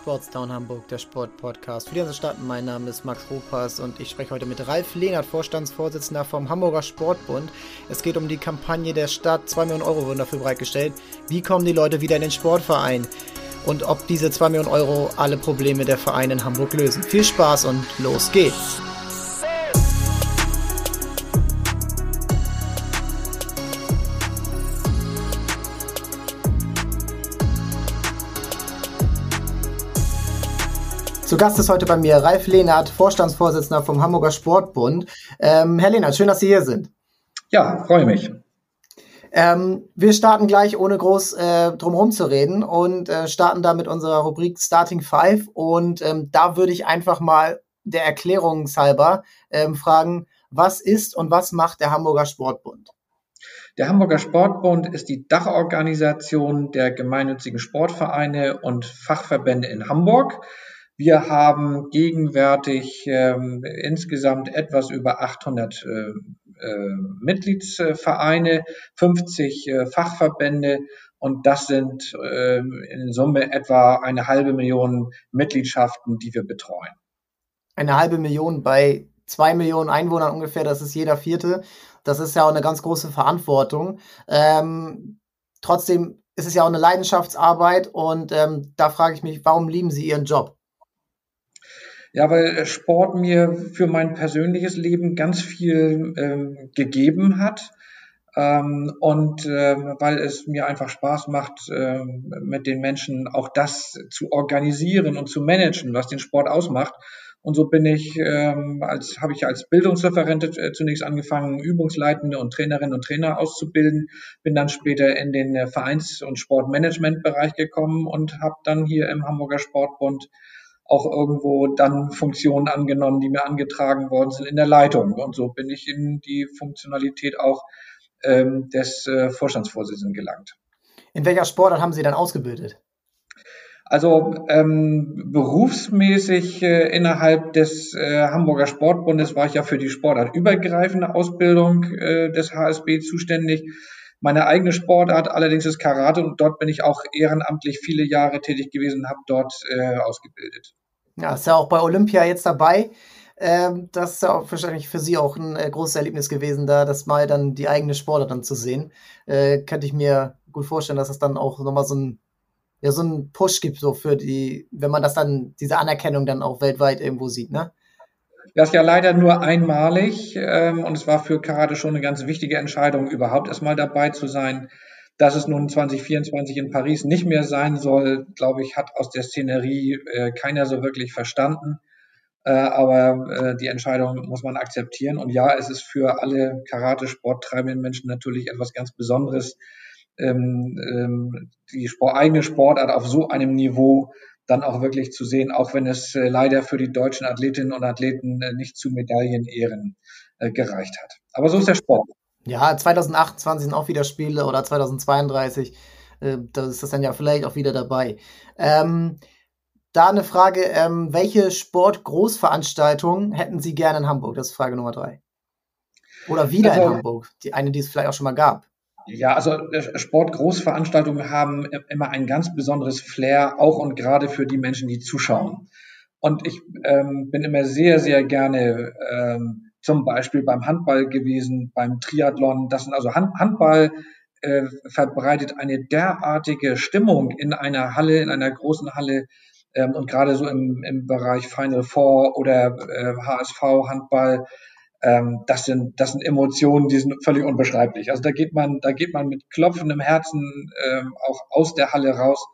Sportstown Hamburg, der Sportpodcast für die ganze Stadt. Mein Name ist Max Ropas und ich spreche heute mit Ralf Lehnert, Vorstandsvorsitzender vom Hamburger Sportbund. Es geht um die Kampagne der Stadt. 2 Millionen Euro wurden dafür bereitgestellt. Wie kommen die Leute wieder in den Sportverein? Und ob diese 2 Millionen Euro alle Probleme der Vereine in Hamburg lösen. Viel Spaß und los geht's! Zu Gast ist heute bei mir Ralf Lehnert, Vorstandsvorsitzender vom Hamburger Sportbund. Ähm, Herr Lehnert, schön, dass Sie hier sind. Ja, freue mich. Ähm, wir starten gleich, ohne groß äh, drumherum zu reden und äh, starten da mit unserer Rubrik Starting Five. Und ähm, da würde ich einfach mal der Erklärungshalber ähm, fragen, was ist und was macht der Hamburger Sportbund? Der Hamburger Sportbund ist die Dachorganisation der gemeinnützigen Sportvereine und Fachverbände in Hamburg. Wir haben gegenwärtig ähm, insgesamt etwas über 800 äh, äh, Mitgliedsvereine, 50 äh, Fachverbände und das sind äh, in Summe etwa eine halbe Million Mitgliedschaften, die wir betreuen. Eine halbe Million bei zwei Millionen Einwohnern ungefähr, das ist jeder vierte. Das ist ja auch eine ganz große Verantwortung. Ähm, trotzdem ist es ja auch eine Leidenschaftsarbeit und ähm, da frage ich mich, warum lieben Sie Ihren Job? Ja, weil Sport mir für mein persönliches Leben ganz viel ähm, gegeben hat. Ähm, und ähm, weil es mir einfach Spaß macht, ähm, mit den Menschen auch das zu organisieren und zu managen, was den Sport ausmacht. Und so bin ich, ähm, als habe ich als Bildungsreferent äh, zunächst angefangen, Übungsleitende und Trainerinnen und Trainer auszubilden, bin dann später in den äh, Vereins- und Sportmanagementbereich gekommen und habe dann hier im Hamburger Sportbund auch irgendwo dann Funktionen angenommen, die mir angetragen worden sind in der Leitung. Und so bin ich in die Funktionalität auch ähm, des äh, Vorstandsvorsitzenden gelangt. In welcher Sportart haben Sie dann ausgebildet? Also ähm, berufsmäßig äh, innerhalb des äh, Hamburger Sportbundes war ich ja für die sportartübergreifende Ausbildung äh, des HSB zuständig. Meine eigene Sportart allerdings ist Karate und dort bin ich auch ehrenamtlich viele Jahre tätig gewesen und habe dort äh, ausgebildet. Ja, ist ja auch bei Olympia jetzt dabei. Ähm, das ist ja auch wahrscheinlich für Sie auch ein äh, großes Erlebnis gewesen, da das mal dann die eigene Sportart dann zu sehen. Äh, könnte ich mir gut vorstellen, dass es dann auch nochmal so ein, ja, so einen Push gibt, so für die, wenn man das dann, diese Anerkennung dann auch weltweit irgendwo sieht, ne? Das ist ja leider nur einmalig ähm, und es war für Karate schon eine ganz wichtige Entscheidung, überhaupt erstmal dabei zu sein. Dass es nun 2024 in Paris nicht mehr sein soll, glaube ich, hat aus der Szenerie äh, keiner so wirklich verstanden. Äh, aber äh, die Entscheidung muss man akzeptieren. Und ja, es ist für alle Karate-Sport treibenden Menschen natürlich etwas ganz Besonderes, ähm, ähm, die Sport, eigene Sportart auf so einem Niveau dann auch wirklich zu sehen, auch wenn es äh, leider für die deutschen Athletinnen und Athleten äh, nicht zu Medaillenehren äh, gereicht hat. Aber so ist der Sport. Ja, 2028 sind auch wieder Spiele oder 2032. Äh, da ist das dann ja vielleicht auch wieder dabei. Ähm, da eine Frage, ähm, welche Sportgroßveranstaltung hätten Sie gerne in Hamburg? Das ist Frage Nummer drei. Oder wieder also, in Hamburg, die eine, die es vielleicht auch schon mal gab. Ja, also äh, Sportgroßveranstaltungen haben immer ein ganz besonderes Flair, auch und gerade für die Menschen, die zuschauen. Und ich ähm, bin immer sehr, sehr gerne ähm, zum Beispiel beim Handball gewesen, beim Triathlon. Das sind also Hand Handball äh, verbreitet eine derartige Stimmung in einer Halle, in einer großen Halle ähm, und gerade so im, im Bereich Final Four oder äh, HSV Handball ähm, das sind, das sind Emotionen, die sind völlig unbeschreiblich. Also da geht man, da geht man mit klopfendem Herzen ähm, auch aus der Halle raus.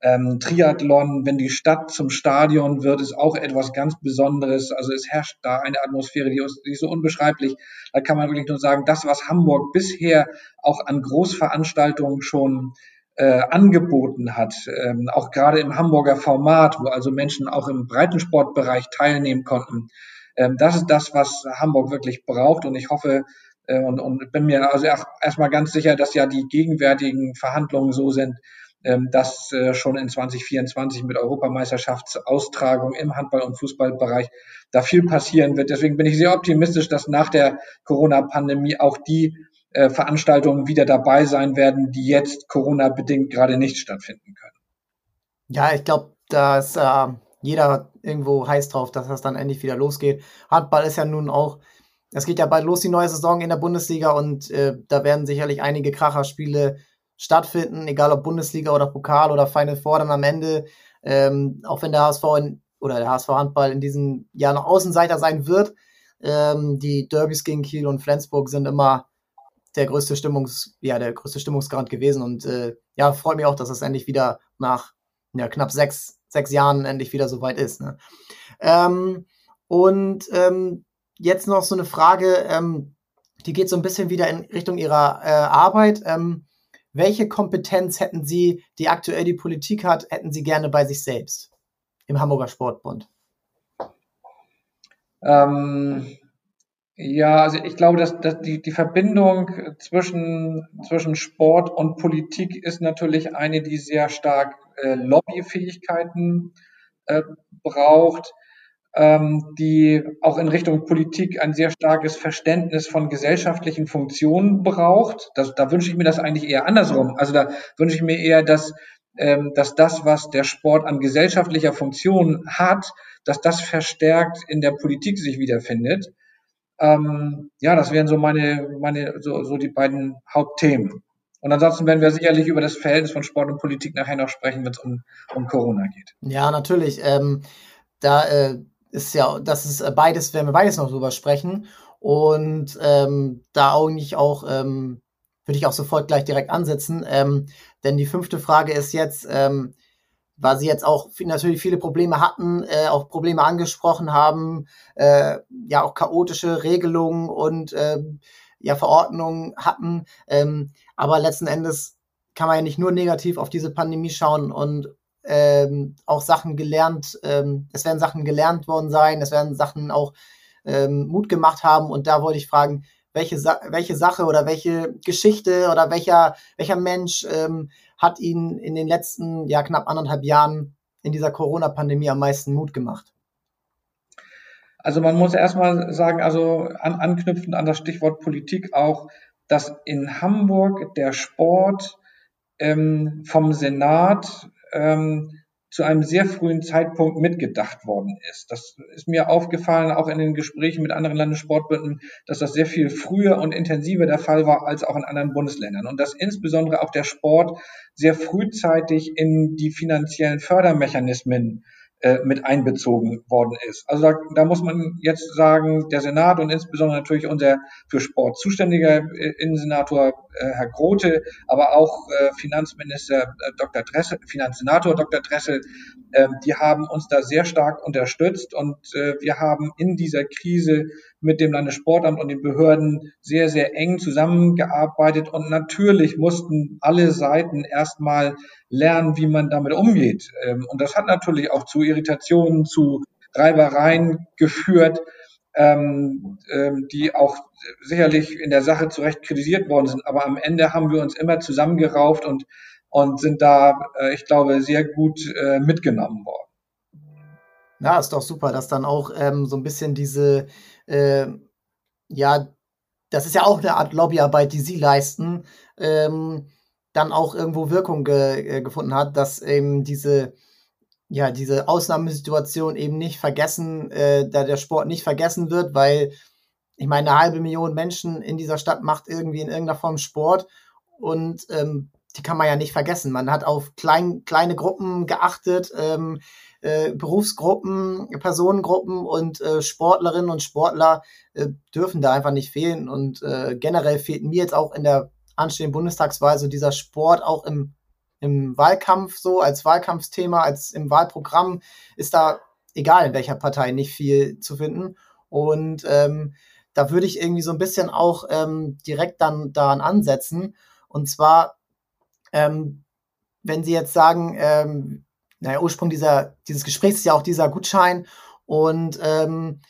Ähm, Triathlon, wenn die Stadt zum Stadion wird, ist auch etwas ganz Besonderes. Also es herrscht da eine Atmosphäre, die, die ist so unbeschreiblich. Da kann man wirklich nur sagen, das, was Hamburg bisher auch an Großveranstaltungen schon äh, angeboten hat, ähm, auch gerade im Hamburger Format, wo also Menschen auch im Breitensportbereich teilnehmen konnten, ähm, das ist das, was Hamburg wirklich braucht und ich hoffe äh, und, und bin mir also erstmal ganz sicher, dass ja die gegenwärtigen Verhandlungen so sind, dass äh, schon in 2024 mit Europameisterschaftsaustragung im Handball- und Fußballbereich da viel passieren wird. Deswegen bin ich sehr optimistisch, dass nach der Corona-Pandemie auch die äh, Veranstaltungen wieder dabei sein werden, die jetzt Corona-bedingt gerade nicht stattfinden können. Ja, ich glaube, da ist äh, jeder irgendwo heiß drauf, dass das dann endlich wieder losgeht. Handball ist ja nun auch, es geht ja bald los, die neue Saison in der Bundesliga und äh, da werden sicherlich einige Kracherspiele stattfinden, egal ob Bundesliga oder Pokal oder Final Four dann am Ende. Ähm, auch wenn der HSV in, oder der HSV Handball in diesem Jahr noch Außenseiter sein wird. Ähm, die Derbys gegen Kiel und Flensburg sind immer der größte Stimmungs, ja, der größte Stimmungsgrad gewesen. Und äh, ja, freut mich auch, dass es endlich wieder nach ja, knapp sechs, sechs Jahren endlich wieder so weit ist. Ne? Ähm, und ähm, jetzt noch so eine Frage, ähm, die geht so ein bisschen wieder in Richtung Ihrer äh, Arbeit. Ähm, welche Kompetenz hätten Sie, die aktuell die Politik hat, hätten Sie gerne bei sich selbst im Hamburger Sportbund? Ähm, ja, also ich glaube, dass, dass die, die Verbindung zwischen, zwischen Sport und Politik ist natürlich eine, die sehr stark äh, Lobbyfähigkeiten äh, braucht, ähm, die auch in Richtung Politik ein sehr starkes Verständnis von gesellschaftlichen Funktionen braucht. Das, da wünsche ich mir das eigentlich eher andersrum. Also da wünsche ich mir eher, dass, ähm, dass das, was der Sport an gesellschaftlicher Funktion hat, dass das verstärkt in der Politik sich wiederfindet. Ähm, ja, das wären so meine, meine, so, so die beiden Hauptthemen. Und ansonsten werden wir sicherlich über das Verhältnis von Sport und Politik nachher noch sprechen, wenn es um, um Corona geht. Ja, natürlich. Ähm, da äh, ist ja, das ist äh, beides, werden wir beides noch drüber sprechen. Und ähm, da auch nicht auch, ähm, würde ich auch sofort gleich direkt ansetzen. Ähm, denn die fünfte Frage ist jetzt, ähm, weil sie jetzt auch natürlich viele Probleme hatten, äh, auch Probleme angesprochen haben, äh, ja auch chaotische Regelungen und äh, ja Verordnungen hatten. Ähm, aber letzten Endes kann man ja nicht nur negativ auf diese Pandemie schauen und ähm, auch Sachen gelernt, ähm, es werden Sachen gelernt worden sein, es werden Sachen auch ähm, Mut gemacht haben und da wollte ich fragen, welche, Sa welche Sache oder welche Geschichte oder welcher, welcher Mensch ähm, hat Ihnen in den letzten ja, knapp anderthalb Jahren in dieser Corona-Pandemie am meisten Mut gemacht? Also man muss erstmal sagen, also an, anknüpfend an das Stichwort Politik auch, dass in Hamburg der Sport ähm, vom Senat ähm, zu einem sehr frühen Zeitpunkt mitgedacht worden ist. Das ist mir aufgefallen, auch in den Gesprächen mit anderen Landessportbünden, dass das sehr viel früher und intensiver der Fall war als auch in anderen Bundesländern. Und dass insbesondere auch der Sport sehr frühzeitig in die finanziellen Fördermechanismen äh, mit einbezogen worden ist. Also da, da muss man jetzt sagen, der Senat und insbesondere natürlich unser für Sport zuständiger äh, Innensenator äh, Herr Grote, aber auch äh, Finanzminister äh, Dr. Dressel, Finanzsenator Dr. Dressel, äh, die haben uns da sehr stark unterstützt und äh, wir haben in dieser Krise mit dem Landessportamt und den Behörden sehr, sehr eng zusammengearbeitet und natürlich mussten alle Seiten erstmal lernen, wie man damit umgeht. Ähm, und das hat natürlich auch zu Irritationen, zu Reibereien geführt, ähm, ähm, die auch sicherlich in der Sache zu Recht kritisiert worden sind. Aber am Ende haben wir uns immer zusammengerauft und, und sind da, äh, ich glaube, sehr gut äh, mitgenommen worden. Ja, ist doch super, dass dann auch ähm, so ein bisschen diese, äh, ja, das ist ja auch eine Art Lobbyarbeit, die Sie leisten, ähm, dann auch irgendwo Wirkung ge äh, gefunden hat, dass eben diese, ja, diese Ausnahmesituation eben nicht vergessen, äh, da der Sport nicht vergessen wird, weil ich meine, eine halbe Million Menschen in dieser Stadt macht irgendwie in irgendeiner Form Sport und ähm, die kann man ja nicht vergessen. Man hat auf klein, kleine Gruppen geachtet, ähm, äh, Berufsgruppen, Personengruppen und äh, Sportlerinnen und Sportler äh, dürfen da einfach nicht fehlen. Und äh, generell fehlt mir jetzt auch in der anstehenden Bundestagswahl so dieser Sport auch im, im Wahlkampf so, als Wahlkampfthema, als im Wahlprogramm ist da, egal in welcher Partei, nicht viel zu finden. Und ähm, da würde ich irgendwie so ein bisschen auch ähm, direkt dann daran ansetzen. Und zwar, ähm, wenn Sie jetzt sagen, ähm, naja, Ursprung dieser, dieses Gesprächs ist ja auch dieser Gutschein und ähm,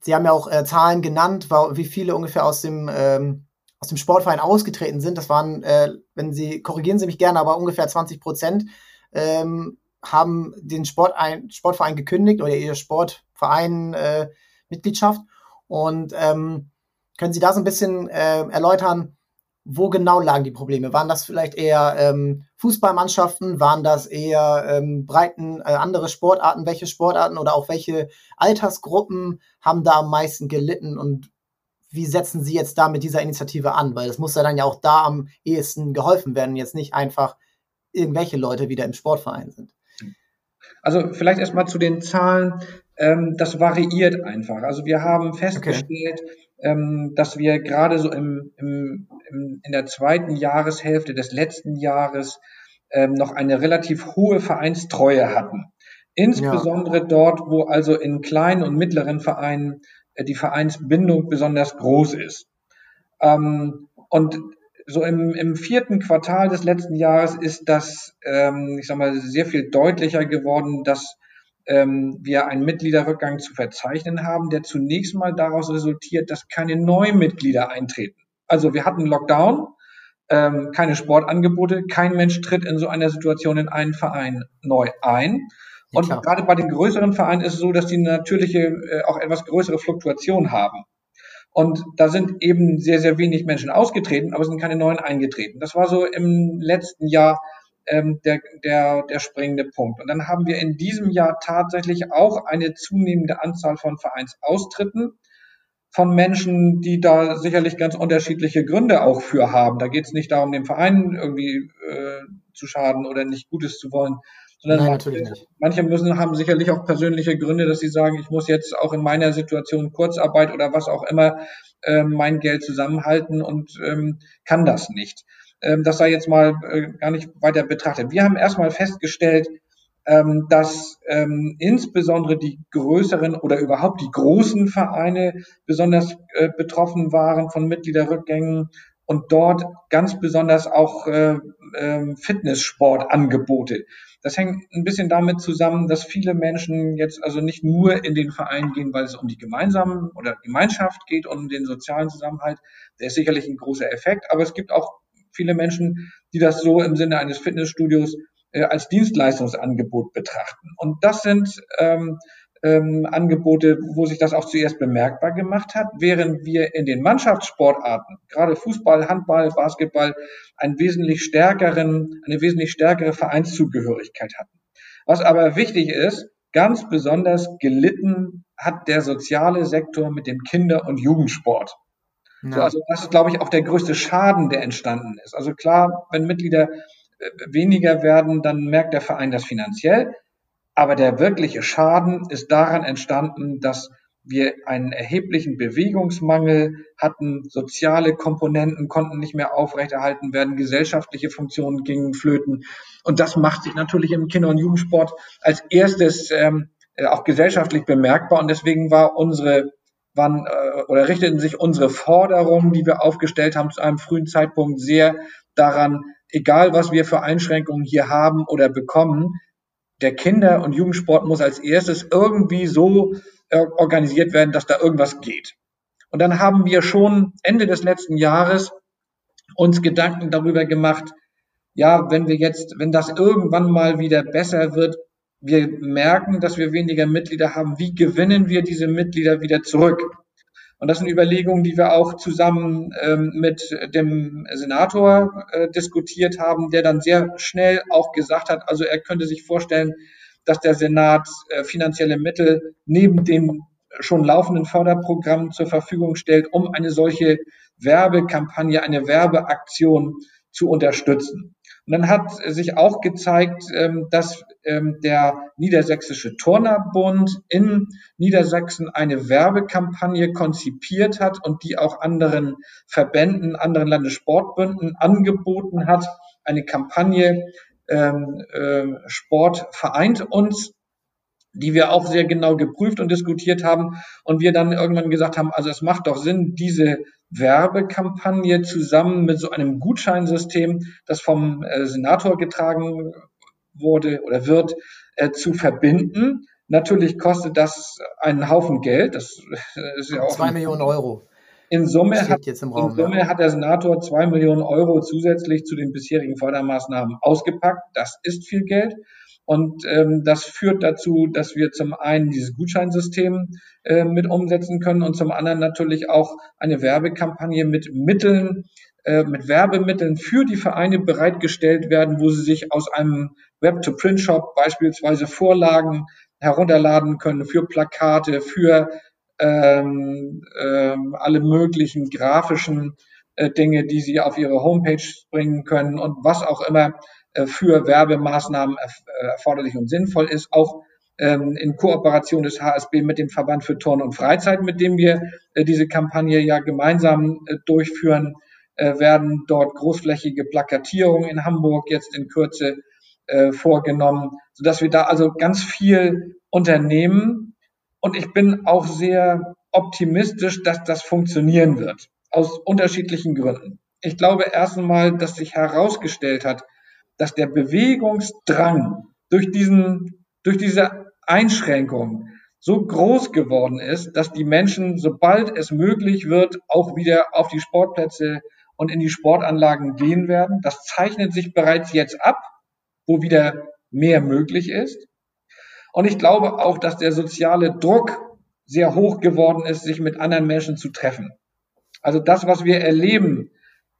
Sie haben ja auch äh, Zahlen genannt, wie viele ungefähr aus dem, ähm, aus dem Sportverein ausgetreten sind. Das waren, äh, wenn Sie, korrigieren Sie mich gerne, aber ungefähr 20 Prozent ähm, haben den Sportein, Sportverein gekündigt oder ihr Sportverein äh. Und ähm, können Sie da so ein bisschen äh, erläutern, wo genau lagen die Probleme? Waren das vielleicht eher ähm, Fußballmannschaften? Waren das eher ähm, Breiten, äh, andere Sportarten? Welche Sportarten oder auch welche Altersgruppen haben da am meisten gelitten? Und wie setzen Sie jetzt da mit dieser Initiative an? Weil es muss ja dann ja auch da am ehesten geholfen werden, jetzt nicht einfach irgendwelche Leute wieder im Sportverein sind. Also vielleicht erstmal zu den Zahlen. Ähm, das variiert einfach. Also wir haben festgestellt, okay ähm, dass wir gerade so im, im, im, in der zweiten Jahreshälfte des letzten Jahres ähm, noch eine relativ hohe Vereinstreue hatten. Insbesondere ja. dort, wo also in kleinen und mittleren Vereinen äh, die Vereinsbindung besonders groß ist. Ähm, und so im, im vierten Quartal des letzten Jahres ist das, ähm, ich sag mal, sehr viel deutlicher geworden, dass ähm, wir einen Mitgliederrückgang zu verzeichnen haben, der zunächst mal daraus resultiert, dass keine neuen Mitglieder eintreten. Also wir hatten Lockdown, ähm, keine Sportangebote, kein Mensch tritt in so einer Situation in einen Verein neu ein. Und ja, gerade bei den größeren Vereinen ist es so, dass die natürliche äh, auch etwas größere Fluktuation haben. Und da sind eben sehr, sehr wenig Menschen ausgetreten, aber es sind keine neuen eingetreten. Das war so im letzten Jahr ähm, der, der, der springende Punkt. Und dann haben wir in diesem Jahr tatsächlich auch eine zunehmende Anzahl von Vereinsaustritten von Menschen, die da sicherlich ganz unterschiedliche Gründe auch für haben. Da geht es nicht darum, dem Verein irgendwie äh, zu schaden oder nicht Gutes zu wollen, sondern Nein, natürlich nicht. manche müssen haben sicherlich auch persönliche Gründe, dass sie sagen, ich muss jetzt auch in meiner Situation Kurzarbeit oder was auch immer äh, mein Geld zusammenhalten und ähm, kann das nicht. Ähm, das sei jetzt mal äh, gar nicht weiter betrachtet. Wir haben erstmal festgestellt, ähm, dass ähm, insbesondere die größeren oder überhaupt die großen Vereine besonders äh, betroffen waren von Mitgliederrückgängen und dort ganz besonders auch äh, Fitnesssportangebote. Das hängt ein bisschen damit zusammen, dass viele Menschen jetzt also nicht nur in den Verein gehen, weil es um die gemeinsamen oder Gemeinschaft geht und um den sozialen Zusammenhalt. Der ist sicherlich ein großer Effekt, aber es gibt auch viele Menschen, die das so im Sinne eines Fitnessstudios äh, als Dienstleistungsangebot betrachten. Und das sind ähm, ähm, Angebote, wo sich das auch zuerst bemerkbar gemacht hat, während wir in den Mannschaftssportarten, gerade Fußball, Handball, Basketball, einen wesentlich stärkeren, eine wesentlich stärkere Vereinszugehörigkeit hatten. Was aber wichtig ist, ganz besonders gelitten hat der soziale Sektor mit dem Kinder- und Jugendsport. Ja. So, also das ist, glaube ich, auch der größte Schaden, der entstanden ist. Also klar, wenn Mitglieder äh, weniger werden, dann merkt der Verein das finanziell. Aber der wirkliche Schaden ist daran entstanden, dass wir einen erheblichen Bewegungsmangel hatten, soziale Komponenten konnten nicht mehr aufrechterhalten werden, gesellschaftliche Funktionen gingen flöten. Und das macht sich natürlich im Kinder- und Jugendsport als erstes ähm, äh, auch gesellschaftlich bemerkbar. Und deswegen war unsere wann äh, oder richteten sich unsere Forderungen, die wir aufgestellt haben, zu einem frühen Zeitpunkt sehr daran, egal was wir für Einschränkungen hier haben oder bekommen, der Kinder- und Jugendsport muss als erstes irgendwie so äh, organisiert werden, dass da irgendwas geht. Und dann haben wir schon Ende des letzten Jahres uns Gedanken darüber gemacht, ja, wenn wir jetzt, wenn das irgendwann mal wieder besser wird, wir merken, dass wir weniger Mitglieder haben. Wie gewinnen wir diese Mitglieder wieder zurück? Und das sind Überlegungen, die wir auch zusammen ähm, mit dem Senator äh, diskutiert haben, der dann sehr schnell auch gesagt hat, also er könnte sich vorstellen, dass der Senat äh, finanzielle Mittel neben dem schon laufenden Förderprogramm zur Verfügung stellt, um eine solche Werbekampagne, eine Werbeaktion zu unterstützen. Und dann hat sich auch gezeigt, ähm, dass ähm, der Niedersächsische Turnerbund in Niedersachsen eine Werbekampagne konzipiert hat und die auch anderen Verbänden, anderen Landessportbünden angeboten hat. Eine Kampagne ähm, äh, Sport vereint uns, die wir auch sehr genau geprüft und diskutiert haben und wir dann irgendwann gesagt haben, also es macht doch Sinn, diese Werbekampagne zusammen mit so einem Gutscheinsystem, das vom äh, Senator getragen wurde oder wird, äh, zu verbinden. Natürlich kostet das einen Haufen Geld. Das ist ja auch zwei Millionen Euro. In Summe, hat, Raum, in Summe ja. hat der Senator zwei Millionen Euro zusätzlich zu den bisherigen Fördermaßnahmen ausgepackt. Das ist viel Geld. Und ähm, das führt dazu, dass wir zum einen dieses Gutscheinsystem äh, mit umsetzen können und zum anderen natürlich auch eine Werbekampagne mit Mitteln äh, mit Werbemitteln für die Vereine bereitgestellt werden, wo sie sich aus einem Web-to-Print-Shop beispielsweise Vorlagen herunterladen können für Plakate, für ähm, ähm, alle möglichen grafischen äh, Dinge, die sie auf ihre Homepage bringen können und was auch immer für Werbemaßnahmen äh, erforderlich und sinnvoll ist, auch ähm, in Kooperation des HSB mit dem Verband für Turn und Freizeit, mit dem wir äh, diese Kampagne ja gemeinsam äh, durchführen, äh, werden dort großflächige Plakatierungen in Hamburg jetzt in Kürze äh, vorgenommen, sodass wir da also ganz viel unternehmen. Und ich bin auch sehr optimistisch, dass das funktionieren wird, aus unterschiedlichen Gründen. Ich glaube erst einmal, dass sich herausgestellt hat, dass der Bewegungsdrang durch diesen, durch diese Einschränkung so groß geworden ist, dass die Menschen, sobald es möglich wird, auch wieder auf die Sportplätze und in die Sportanlagen gehen werden. Das zeichnet sich bereits jetzt ab, wo wieder mehr möglich ist. Und ich glaube auch, dass der soziale Druck sehr hoch geworden ist, sich mit anderen Menschen zu treffen. Also das, was wir erleben,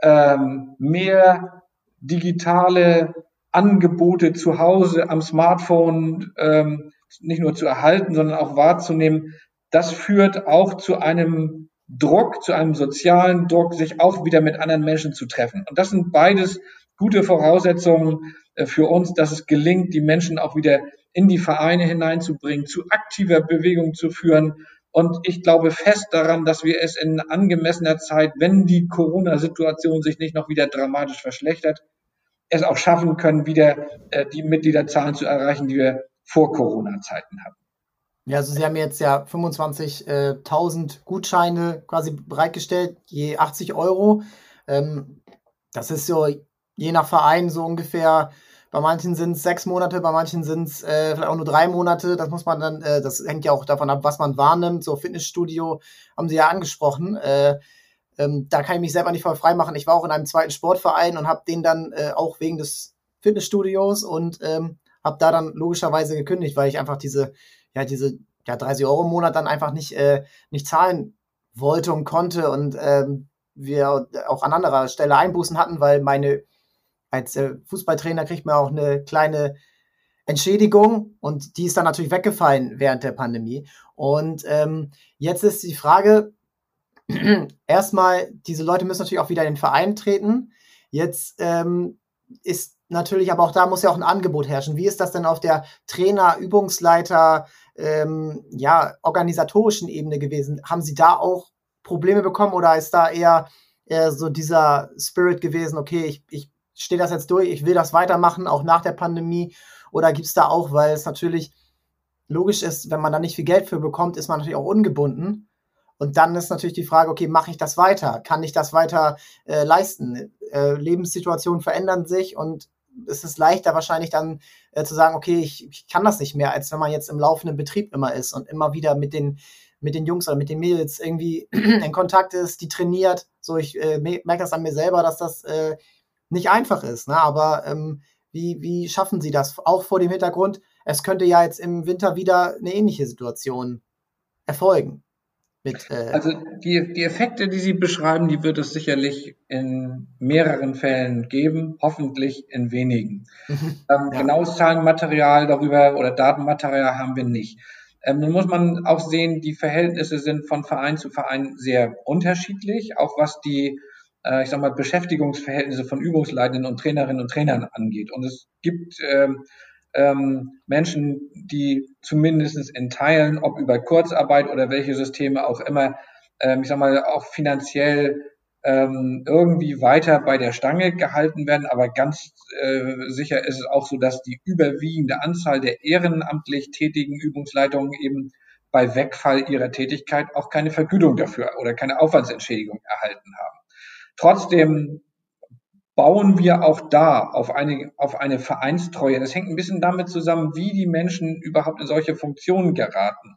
ähm, mehr digitale Angebote zu Hause am Smartphone ähm, nicht nur zu erhalten, sondern auch wahrzunehmen, das führt auch zu einem Druck, zu einem sozialen Druck, sich auch wieder mit anderen Menschen zu treffen. Und das sind beides gute Voraussetzungen äh, für uns, dass es gelingt, die Menschen auch wieder in die Vereine hineinzubringen, zu aktiver Bewegung zu führen. Und ich glaube fest daran, dass wir es in angemessener Zeit, wenn die Corona-Situation sich nicht noch wieder dramatisch verschlechtert, es auch schaffen können, wieder äh, die Mitgliederzahlen zu erreichen, die wir vor Corona-Zeiten hatten. Ja, also Sie haben jetzt ja 25.000 Gutscheine quasi bereitgestellt, je 80 Euro. Ähm, das ist so je nach Verein so ungefähr, bei manchen sind es sechs Monate, bei manchen sind es äh, vielleicht auch nur drei Monate. Das muss man dann, äh, das hängt ja auch davon ab, was man wahrnimmt. So Fitnessstudio haben Sie ja angesprochen. Äh, ähm, da kann ich mich selber nicht voll frei machen. Ich war auch in einem zweiten Sportverein und habe den dann äh, auch wegen des Fitnessstudios und ähm, habe da dann logischerweise gekündigt, weil ich einfach diese, ja, diese ja, 30 Euro im Monat dann einfach nicht, äh, nicht zahlen wollte und konnte und ähm, wir auch an anderer Stelle Einbußen hatten, weil meine als äh, Fußballtrainer kriegt man auch eine kleine Entschädigung und die ist dann natürlich weggefallen während der Pandemie. Und ähm, jetzt ist die Frage, erstmal, diese Leute müssen natürlich auch wieder in den Verein treten. Jetzt ähm, ist natürlich, aber auch da muss ja auch ein Angebot herrschen. Wie ist das denn auf der Trainer, Übungsleiter, ähm, ja, organisatorischen Ebene gewesen? Haben Sie da auch Probleme bekommen oder ist da eher, eher so dieser Spirit gewesen, okay, ich, ich stehe das jetzt durch, ich will das weitermachen, auch nach der Pandemie? Oder gibt es da auch, weil es natürlich logisch ist, wenn man da nicht viel Geld für bekommt, ist man natürlich auch ungebunden. Und dann ist natürlich die Frage, okay, mache ich das weiter? Kann ich das weiter äh, leisten? Äh, Lebenssituationen verändern sich und es ist leichter wahrscheinlich dann äh, zu sagen, okay, ich, ich kann das nicht mehr, als wenn man jetzt im laufenden Betrieb immer ist und immer wieder mit den mit den Jungs oder mit den Mädels irgendwie in Kontakt ist, die trainiert. So, ich äh, merke das an mir selber, dass das äh, nicht einfach ist. Ne? Aber ähm, wie, wie schaffen Sie das? Auch vor dem Hintergrund, es könnte ja jetzt im Winter wieder eine ähnliche Situation erfolgen. Mit, äh also die, die Effekte, die Sie beschreiben, die wird es sicherlich in mehreren Fällen geben, hoffentlich in wenigen. Mhm. ähm, ja. Genaues Zahlenmaterial darüber oder Datenmaterial haben wir nicht. Ähm, nun muss man auch sehen, die Verhältnisse sind von Verein zu Verein sehr unterschiedlich, auch was die äh, ich sag mal, Beschäftigungsverhältnisse von Übungsleitenden und Trainerinnen und Trainern angeht. Und es gibt ähm, ähm, Menschen, die zumindest in Teilen, ob über Kurzarbeit oder welche Systeme auch immer, ähm, ich sag mal, auch finanziell ähm, irgendwie weiter bei der Stange gehalten werden. Aber ganz äh, sicher ist es auch so, dass die überwiegende Anzahl der ehrenamtlich tätigen Übungsleitungen eben bei Wegfall ihrer Tätigkeit auch keine Vergütung dafür oder keine Aufwandsentschädigung erhalten haben. Trotzdem bauen wir auch da auf eine, auf eine Vereinstreue. Das hängt ein bisschen damit zusammen, wie die Menschen überhaupt in solche Funktionen geraten.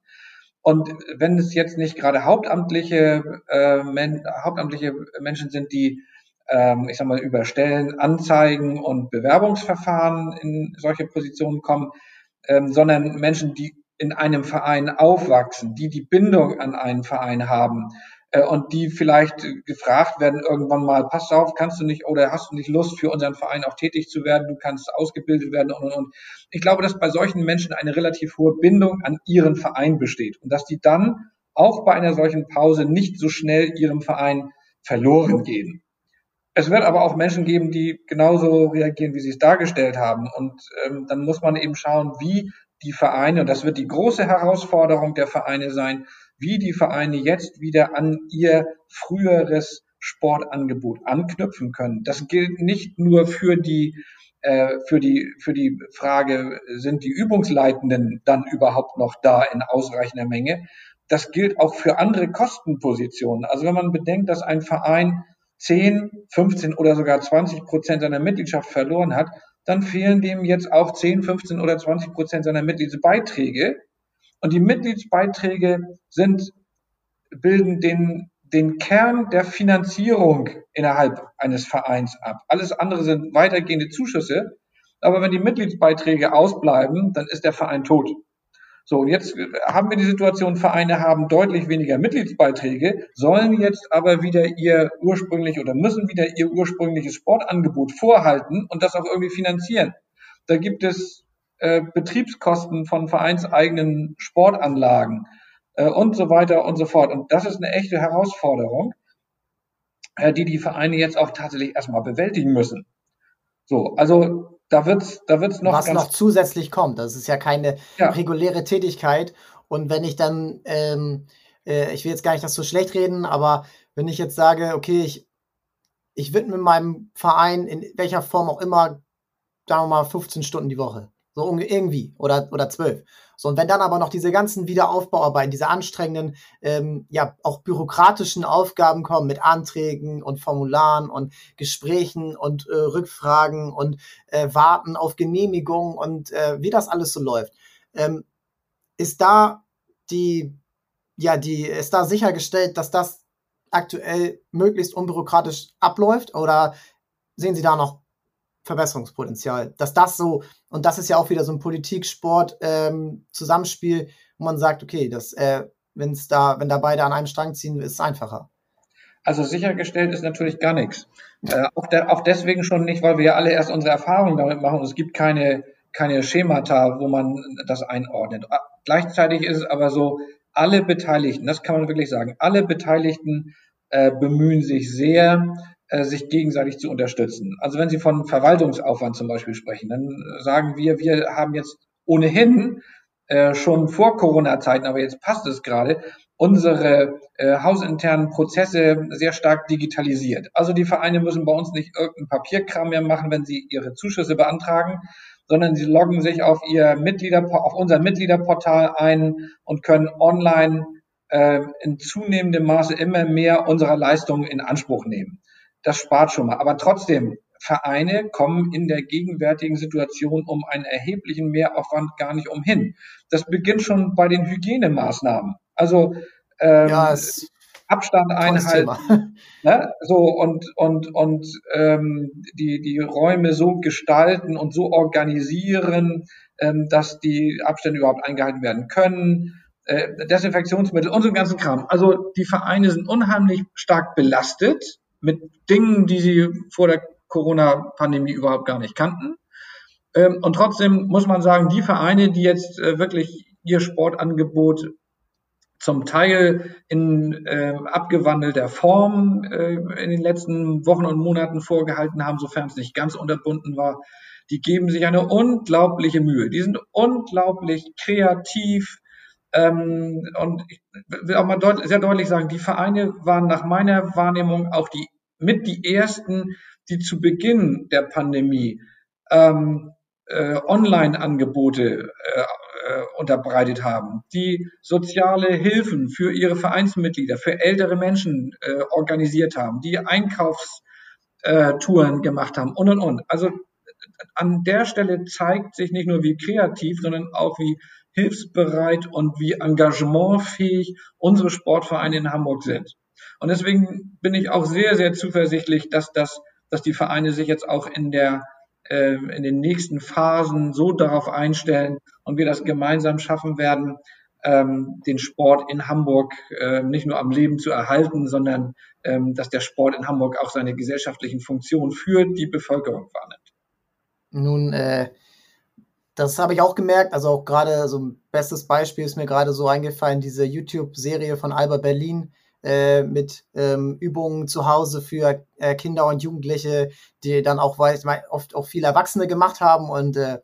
Und wenn es jetzt nicht gerade hauptamtliche, äh, men, hauptamtliche Menschen sind, die, ähm, ich sag mal, über Stellen, Anzeigen und Bewerbungsverfahren in solche Positionen kommen, ähm, sondern Menschen, die in einem Verein aufwachsen, die die Bindung an einen Verein haben, und die vielleicht gefragt werden irgendwann mal, pass auf, kannst du nicht oder hast du nicht Lust für unseren Verein auch tätig zu werden, du kannst ausgebildet werden und und und. Ich glaube, dass bei solchen Menschen eine relativ hohe Bindung an ihren Verein besteht und dass die dann auch bei einer solchen Pause nicht so schnell ihrem Verein verloren gehen. Es wird aber auch Menschen geben, die genauso reagieren, wie sie es dargestellt haben. Und ähm, dann muss man eben schauen, wie die Vereine, und das wird die große Herausforderung der Vereine sein, wie die Vereine jetzt wieder an ihr früheres Sportangebot anknüpfen können. Das gilt nicht nur für die äh, für die für die Frage sind die Übungsleitenden dann überhaupt noch da in ausreichender Menge. Das gilt auch für andere Kostenpositionen. Also wenn man bedenkt, dass ein Verein 10, 15 oder sogar 20 Prozent seiner Mitgliedschaft verloren hat, dann fehlen dem jetzt auch 10, 15 oder 20 Prozent seiner Mitgliedsbeiträge. Und die Mitgliedsbeiträge sind, bilden den, den Kern der Finanzierung innerhalb eines Vereins ab. Alles andere sind weitergehende Zuschüsse. Aber wenn die Mitgliedsbeiträge ausbleiben, dann ist der Verein tot. So, und jetzt haben wir die Situation, Vereine haben deutlich weniger Mitgliedsbeiträge, sollen jetzt aber wieder ihr ursprünglich oder müssen wieder ihr ursprüngliches Sportangebot vorhalten und das auch irgendwie finanzieren. Da gibt es äh, Betriebskosten von vereinseigenen Sportanlagen äh, und so weiter und so fort. Und das ist eine echte Herausforderung, äh, die die Vereine jetzt auch tatsächlich erstmal bewältigen müssen. So, also da wird's, da wird's noch. Was noch zusätzlich kommt. Das ist ja keine ja. reguläre Tätigkeit. Und wenn ich dann, ähm, äh, ich will jetzt gar nicht das so schlecht reden, aber wenn ich jetzt sage, okay, ich, ich widme meinem Verein in welcher Form auch immer, sagen wir mal, 15 Stunden die Woche. So irgendwie. Oder, oder 12. So, und wenn dann aber noch diese ganzen Wiederaufbauarbeiten, diese anstrengenden, ähm, ja, auch bürokratischen Aufgaben kommen mit Anträgen und Formularen und Gesprächen und äh, Rückfragen und äh, Warten auf Genehmigung und äh, wie das alles so läuft, ähm, ist da die, ja, die, ist da sichergestellt, dass das aktuell möglichst unbürokratisch abläuft oder sehen Sie da noch Verbesserungspotenzial. Dass das so, und das ist ja auch wieder so ein Politik-Sport-Zusammenspiel, ähm, wo man sagt, okay, das, äh, wenn's da, wenn da beide an einem Strang ziehen, ist es einfacher. Also sichergestellt ist natürlich gar nichts. Äh, auch, der, auch deswegen schon nicht, weil wir ja alle erst unsere Erfahrungen damit machen. Es gibt keine, keine Schemata, wo man das einordnet. Gleichzeitig ist es aber so, alle Beteiligten, das kann man wirklich sagen, alle Beteiligten äh, bemühen sich sehr, sich gegenseitig zu unterstützen. Also wenn Sie von Verwaltungsaufwand zum Beispiel sprechen, dann sagen wir, wir haben jetzt ohnehin äh, schon vor Corona-Zeiten, aber jetzt passt es gerade, unsere äh, hausinternen Prozesse sehr stark digitalisiert. Also die Vereine müssen bei uns nicht irgendeinen Papierkram mehr machen, wenn sie ihre Zuschüsse beantragen, sondern sie loggen sich auf ihr Mitglieder, auf unser Mitgliederportal ein und können online äh, in zunehmendem Maße immer mehr unserer Leistungen in Anspruch nehmen das spart schon mal. Aber trotzdem, Vereine kommen in der gegenwärtigen Situation um einen erheblichen Mehraufwand gar nicht umhin. Das beginnt schon bei den Hygienemaßnahmen. Also ähm, ja, Abstand einhalten, ne? so und und und ähm, die die Räume so gestalten und so organisieren, ähm, dass die Abstände überhaupt eingehalten werden können. Äh, Desinfektionsmittel und so ganzen Kram. Also die Vereine sind unheimlich stark belastet mit Dingen, die sie vor der Corona-Pandemie überhaupt gar nicht kannten. Ähm, und trotzdem muss man sagen, die Vereine, die jetzt äh, wirklich ihr Sportangebot zum Teil in äh, abgewandelter Form äh, in den letzten Wochen und Monaten vorgehalten haben, sofern es nicht ganz unterbunden war, die geben sich eine unglaubliche Mühe. Die sind unglaublich kreativ, ähm, und ich will auch mal deut sehr deutlich sagen, die Vereine waren nach meiner Wahrnehmung auch die mit die ersten, die zu Beginn der Pandemie ähm, äh, Online-Angebote äh, äh, unterbreitet haben, die soziale Hilfen für ihre Vereinsmitglieder, für ältere Menschen äh, organisiert haben, die Einkaufstouren gemacht haben und und und. Also an der Stelle zeigt sich nicht nur, wie kreativ, sondern auch, wie hilfsbereit und wie engagementfähig unsere Sportvereine in Hamburg sind. Und deswegen bin ich auch sehr, sehr zuversichtlich, dass das, dass die Vereine sich jetzt auch in der äh, in den nächsten Phasen so darauf einstellen und wir das gemeinsam schaffen werden, ähm, den Sport in Hamburg äh, nicht nur am Leben zu erhalten, sondern ähm, dass der Sport in Hamburg auch seine gesellschaftlichen Funktionen für die Bevölkerung wahrnimmt. Nun, äh, das habe ich auch gemerkt. Also auch gerade so ein bestes Beispiel ist mir gerade so eingefallen, diese YouTube-Serie von Alba Berlin äh, mit ähm, Übungen zu Hause für äh, Kinder und Jugendliche, die dann auch weil oft auch viele Erwachsene gemacht haben. Und äh,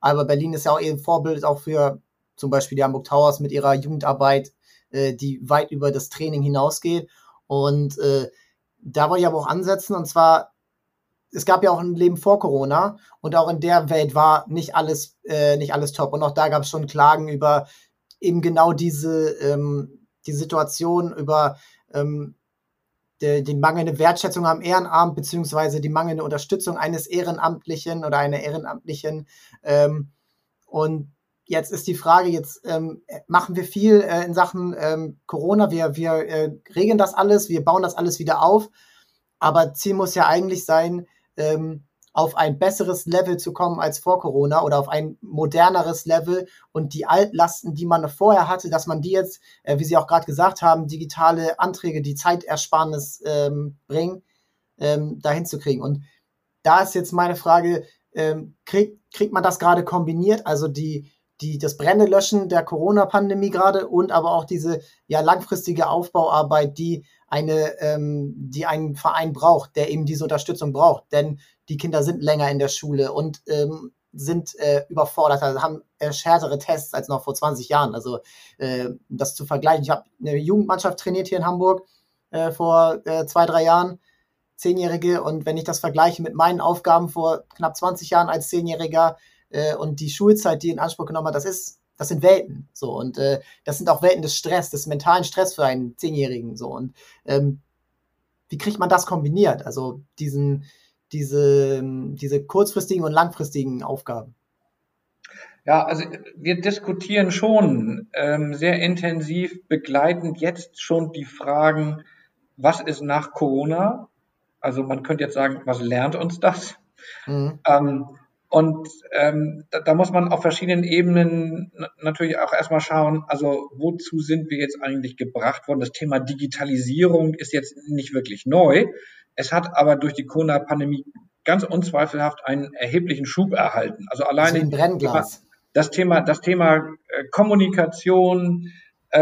Alba Berlin ist ja auch eben Vorbild auch für zum Beispiel die Hamburg Towers mit ihrer Jugendarbeit, äh, die weit über das Training hinausgeht. Und äh, da wollte ich aber auch ansetzen, und zwar es gab ja auch ein Leben vor Corona und auch in der Welt war nicht alles, äh, nicht alles top. Und auch da gab es schon Klagen über eben genau diese ähm, die Situation, über ähm, die, die mangelnde Wertschätzung am Ehrenamt beziehungsweise die mangelnde Unterstützung eines Ehrenamtlichen oder einer Ehrenamtlichen. Ähm, und jetzt ist die Frage, jetzt ähm, machen wir viel äh, in Sachen ähm, Corona, wir, wir äh, regeln das alles, wir bauen das alles wieder auf, aber Ziel muss ja eigentlich sein, ähm, auf ein besseres Level zu kommen als vor Corona oder auf ein moderneres Level und die Altlasten, die man vorher hatte, dass man die jetzt, äh, wie Sie auch gerade gesagt haben, digitale Anträge, die Zeitersparnis ähm, bringen, ähm, dahin zu kriegen. Und da ist jetzt meine Frage, ähm, krieg, kriegt man das gerade kombiniert, also die, die, das Brennelöschen der Corona-Pandemie gerade und aber auch diese ja langfristige Aufbauarbeit, die eine, ähm, die einen Verein braucht, der eben diese Unterstützung braucht. Denn die Kinder sind länger in der Schule und ähm, sind äh, überfordert, also haben äh, härtere Tests als noch vor 20 Jahren. Also äh, das zu vergleichen. Ich habe eine Jugendmannschaft trainiert hier in Hamburg äh, vor äh, zwei, drei Jahren, Zehnjährige. Und wenn ich das vergleiche mit meinen Aufgaben vor knapp 20 Jahren als Zehnjähriger äh, und die Schulzeit, die in Anspruch genommen hat, das ist das sind Welten. So und äh, das sind auch Welten des Stress, des mentalen Stress für einen Zehnjährigen. So und ähm, wie kriegt man das kombiniert? Also diesen, diese, diese kurzfristigen und langfristigen Aufgaben. Ja, also wir diskutieren schon ähm, sehr intensiv begleitend jetzt schon die Fragen, was ist nach Corona? Also man könnte jetzt sagen, was lernt uns das? Mhm. Ähm, und ähm, da, da muss man auf verschiedenen Ebenen natürlich auch erstmal schauen, also wozu sind wir jetzt eigentlich gebracht worden? Das Thema Digitalisierung ist jetzt nicht wirklich neu. Es hat aber durch die Corona-Pandemie ganz unzweifelhaft einen erheblichen Schub erhalten. Also alleine also das Thema, das Thema äh, Kommunikation, äh,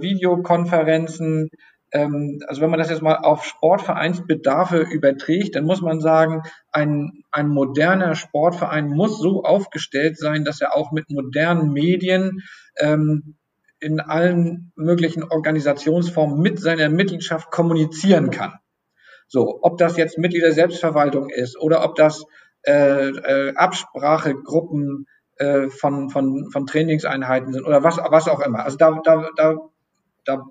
Videokonferenzen, also wenn man das jetzt mal auf Sportvereinsbedarfe überträgt, dann muss man sagen, ein, ein moderner Sportverein muss so aufgestellt sein, dass er auch mit modernen Medien ähm, in allen möglichen Organisationsformen mit seiner Mitgliedschaft kommunizieren kann. So, ob das jetzt Mitglieder Selbstverwaltung ist oder ob das äh, äh, Absprachegruppen äh, von, von, von Trainingseinheiten sind oder was, was auch immer. Also da, da, da, da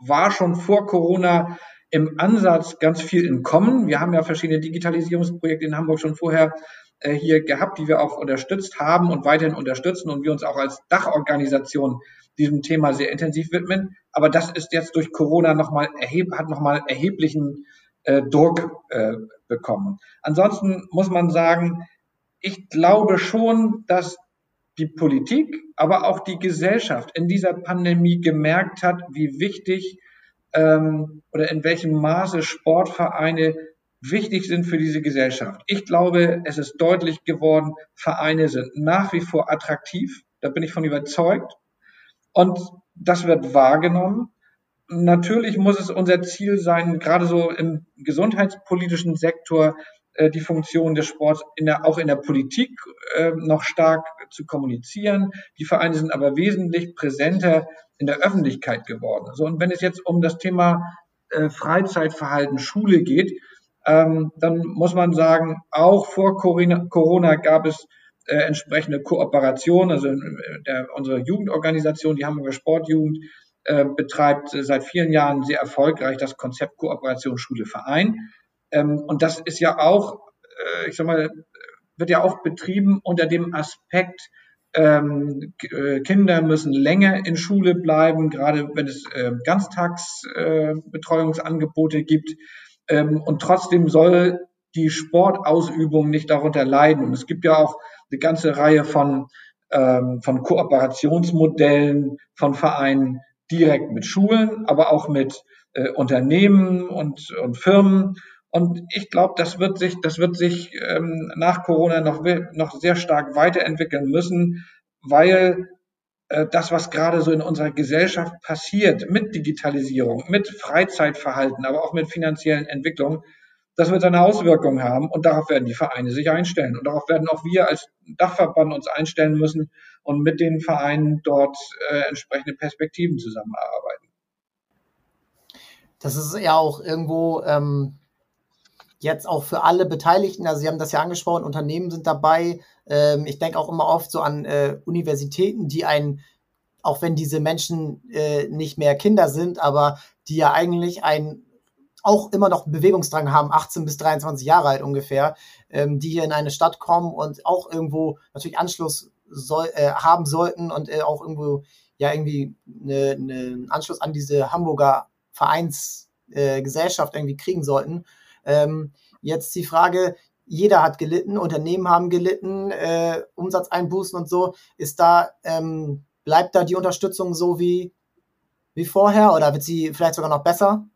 war schon vor Corona im Ansatz ganz viel im Kommen. Wir haben ja verschiedene Digitalisierungsprojekte in Hamburg schon vorher äh, hier gehabt, die wir auch unterstützt haben und weiterhin unterstützen und wir uns auch als Dachorganisation diesem Thema sehr intensiv widmen. Aber das ist jetzt durch Corona nochmal erheb, hat nochmal erheblichen äh, Druck äh, bekommen. Ansonsten muss man sagen, ich glaube schon, dass die Politik, aber auch die Gesellschaft in dieser Pandemie gemerkt hat, wie wichtig ähm, oder in welchem Maße Sportvereine wichtig sind für diese Gesellschaft. Ich glaube, es ist deutlich geworden, Vereine sind nach wie vor attraktiv. Da bin ich von überzeugt. Und das wird wahrgenommen. Natürlich muss es unser Ziel sein, gerade so im gesundheitspolitischen Sektor, äh, die Funktion des Sports in der, auch in der Politik äh, noch stark zu kommunizieren. Die Vereine sind aber wesentlich präsenter in der Öffentlichkeit geworden. So, und wenn es jetzt um das Thema äh, Freizeitverhalten Schule geht, ähm, dann muss man sagen, auch vor Corona, Corona gab es äh, entsprechende Kooperation. Also äh, der, unsere Jugendorganisation, die Hamburger Sportjugend, äh, betreibt seit vielen Jahren sehr erfolgreich das Konzept Kooperation Schule Verein. Ähm, und das ist ja auch, äh, ich sag mal, wird ja auch betrieben unter dem Aspekt, ähm, äh, Kinder müssen länger in Schule bleiben, gerade wenn es äh, Ganztagsbetreuungsangebote gibt. Ähm, und trotzdem soll die Sportausübung nicht darunter leiden. Und es gibt ja auch eine ganze Reihe von ähm, von Kooperationsmodellen von Vereinen direkt mit Schulen, aber auch mit äh, Unternehmen und, und Firmen. Und ich glaube, das wird sich, das wird sich ähm, nach Corona noch, noch sehr stark weiterentwickeln müssen, weil äh, das, was gerade so in unserer Gesellschaft passiert mit Digitalisierung, mit Freizeitverhalten, aber auch mit finanziellen Entwicklungen, das wird seine Auswirkungen haben und darauf werden die Vereine sich einstellen. Und darauf werden auch wir als Dachverband uns einstellen müssen und mit den Vereinen dort äh, entsprechende Perspektiven zusammenarbeiten. Das ist ja auch irgendwo ähm, jetzt auch für alle Beteiligten, also Sie haben das ja angesprochen, Unternehmen sind dabei. Ähm, ich denke auch immer oft so an äh, Universitäten, die ein, auch wenn diese Menschen äh, nicht mehr Kinder sind, aber die ja eigentlich ein auch immer noch Bewegungsdrang haben, 18 bis 23 Jahre alt ungefähr, ähm, die hier in eine Stadt kommen und auch irgendwo natürlich Anschluss soll, äh, haben sollten und äh, auch irgendwo ja irgendwie eine, einen Anschluss an diese Hamburger Vereinsgesellschaft äh, irgendwie kriegen sollten. Ähm, jetzt die Frage, jeder hat gelitten, Unternehmen haben gelitten, äh, Umsatzeinbußen und so. Ist da, ähm, bleibt da die Unterstützung so wie, wie vorher oder wird sie vielleicht sogar noch besser?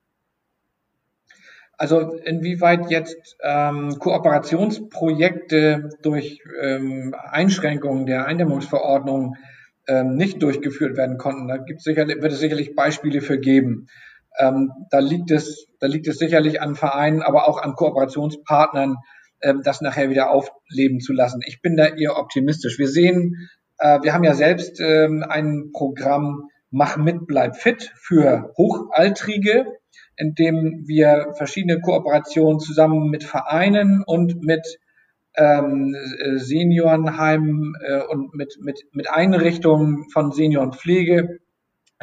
Also inwieweit jetzt ähm, Kooperationsprojekte durch ähm, Einschränkungen der Eindämmungsverordnung ähm, nicht durchgeführt werden konnten, da gibt sicherlich, wird es sicherlich Beispiele für geben. Ähm, da liegt es, da liegt es sicherlich an Vereinen, aber auch an Kooperationspartnern, ähm, das nachher wieder aufleben zu lassen. Ich bin da eher optimistisch. Wir sehen, äh, wir haben ja selbst ähm, ein Programm Mach mit, bleib fit für Hochaltrige, in dem wir verschiedene Kooperationen zusammen mit Vereinen und mit ähm, Seniorenheimen äh, und mit, mit, mit Einrichtungen von Seniorenpflege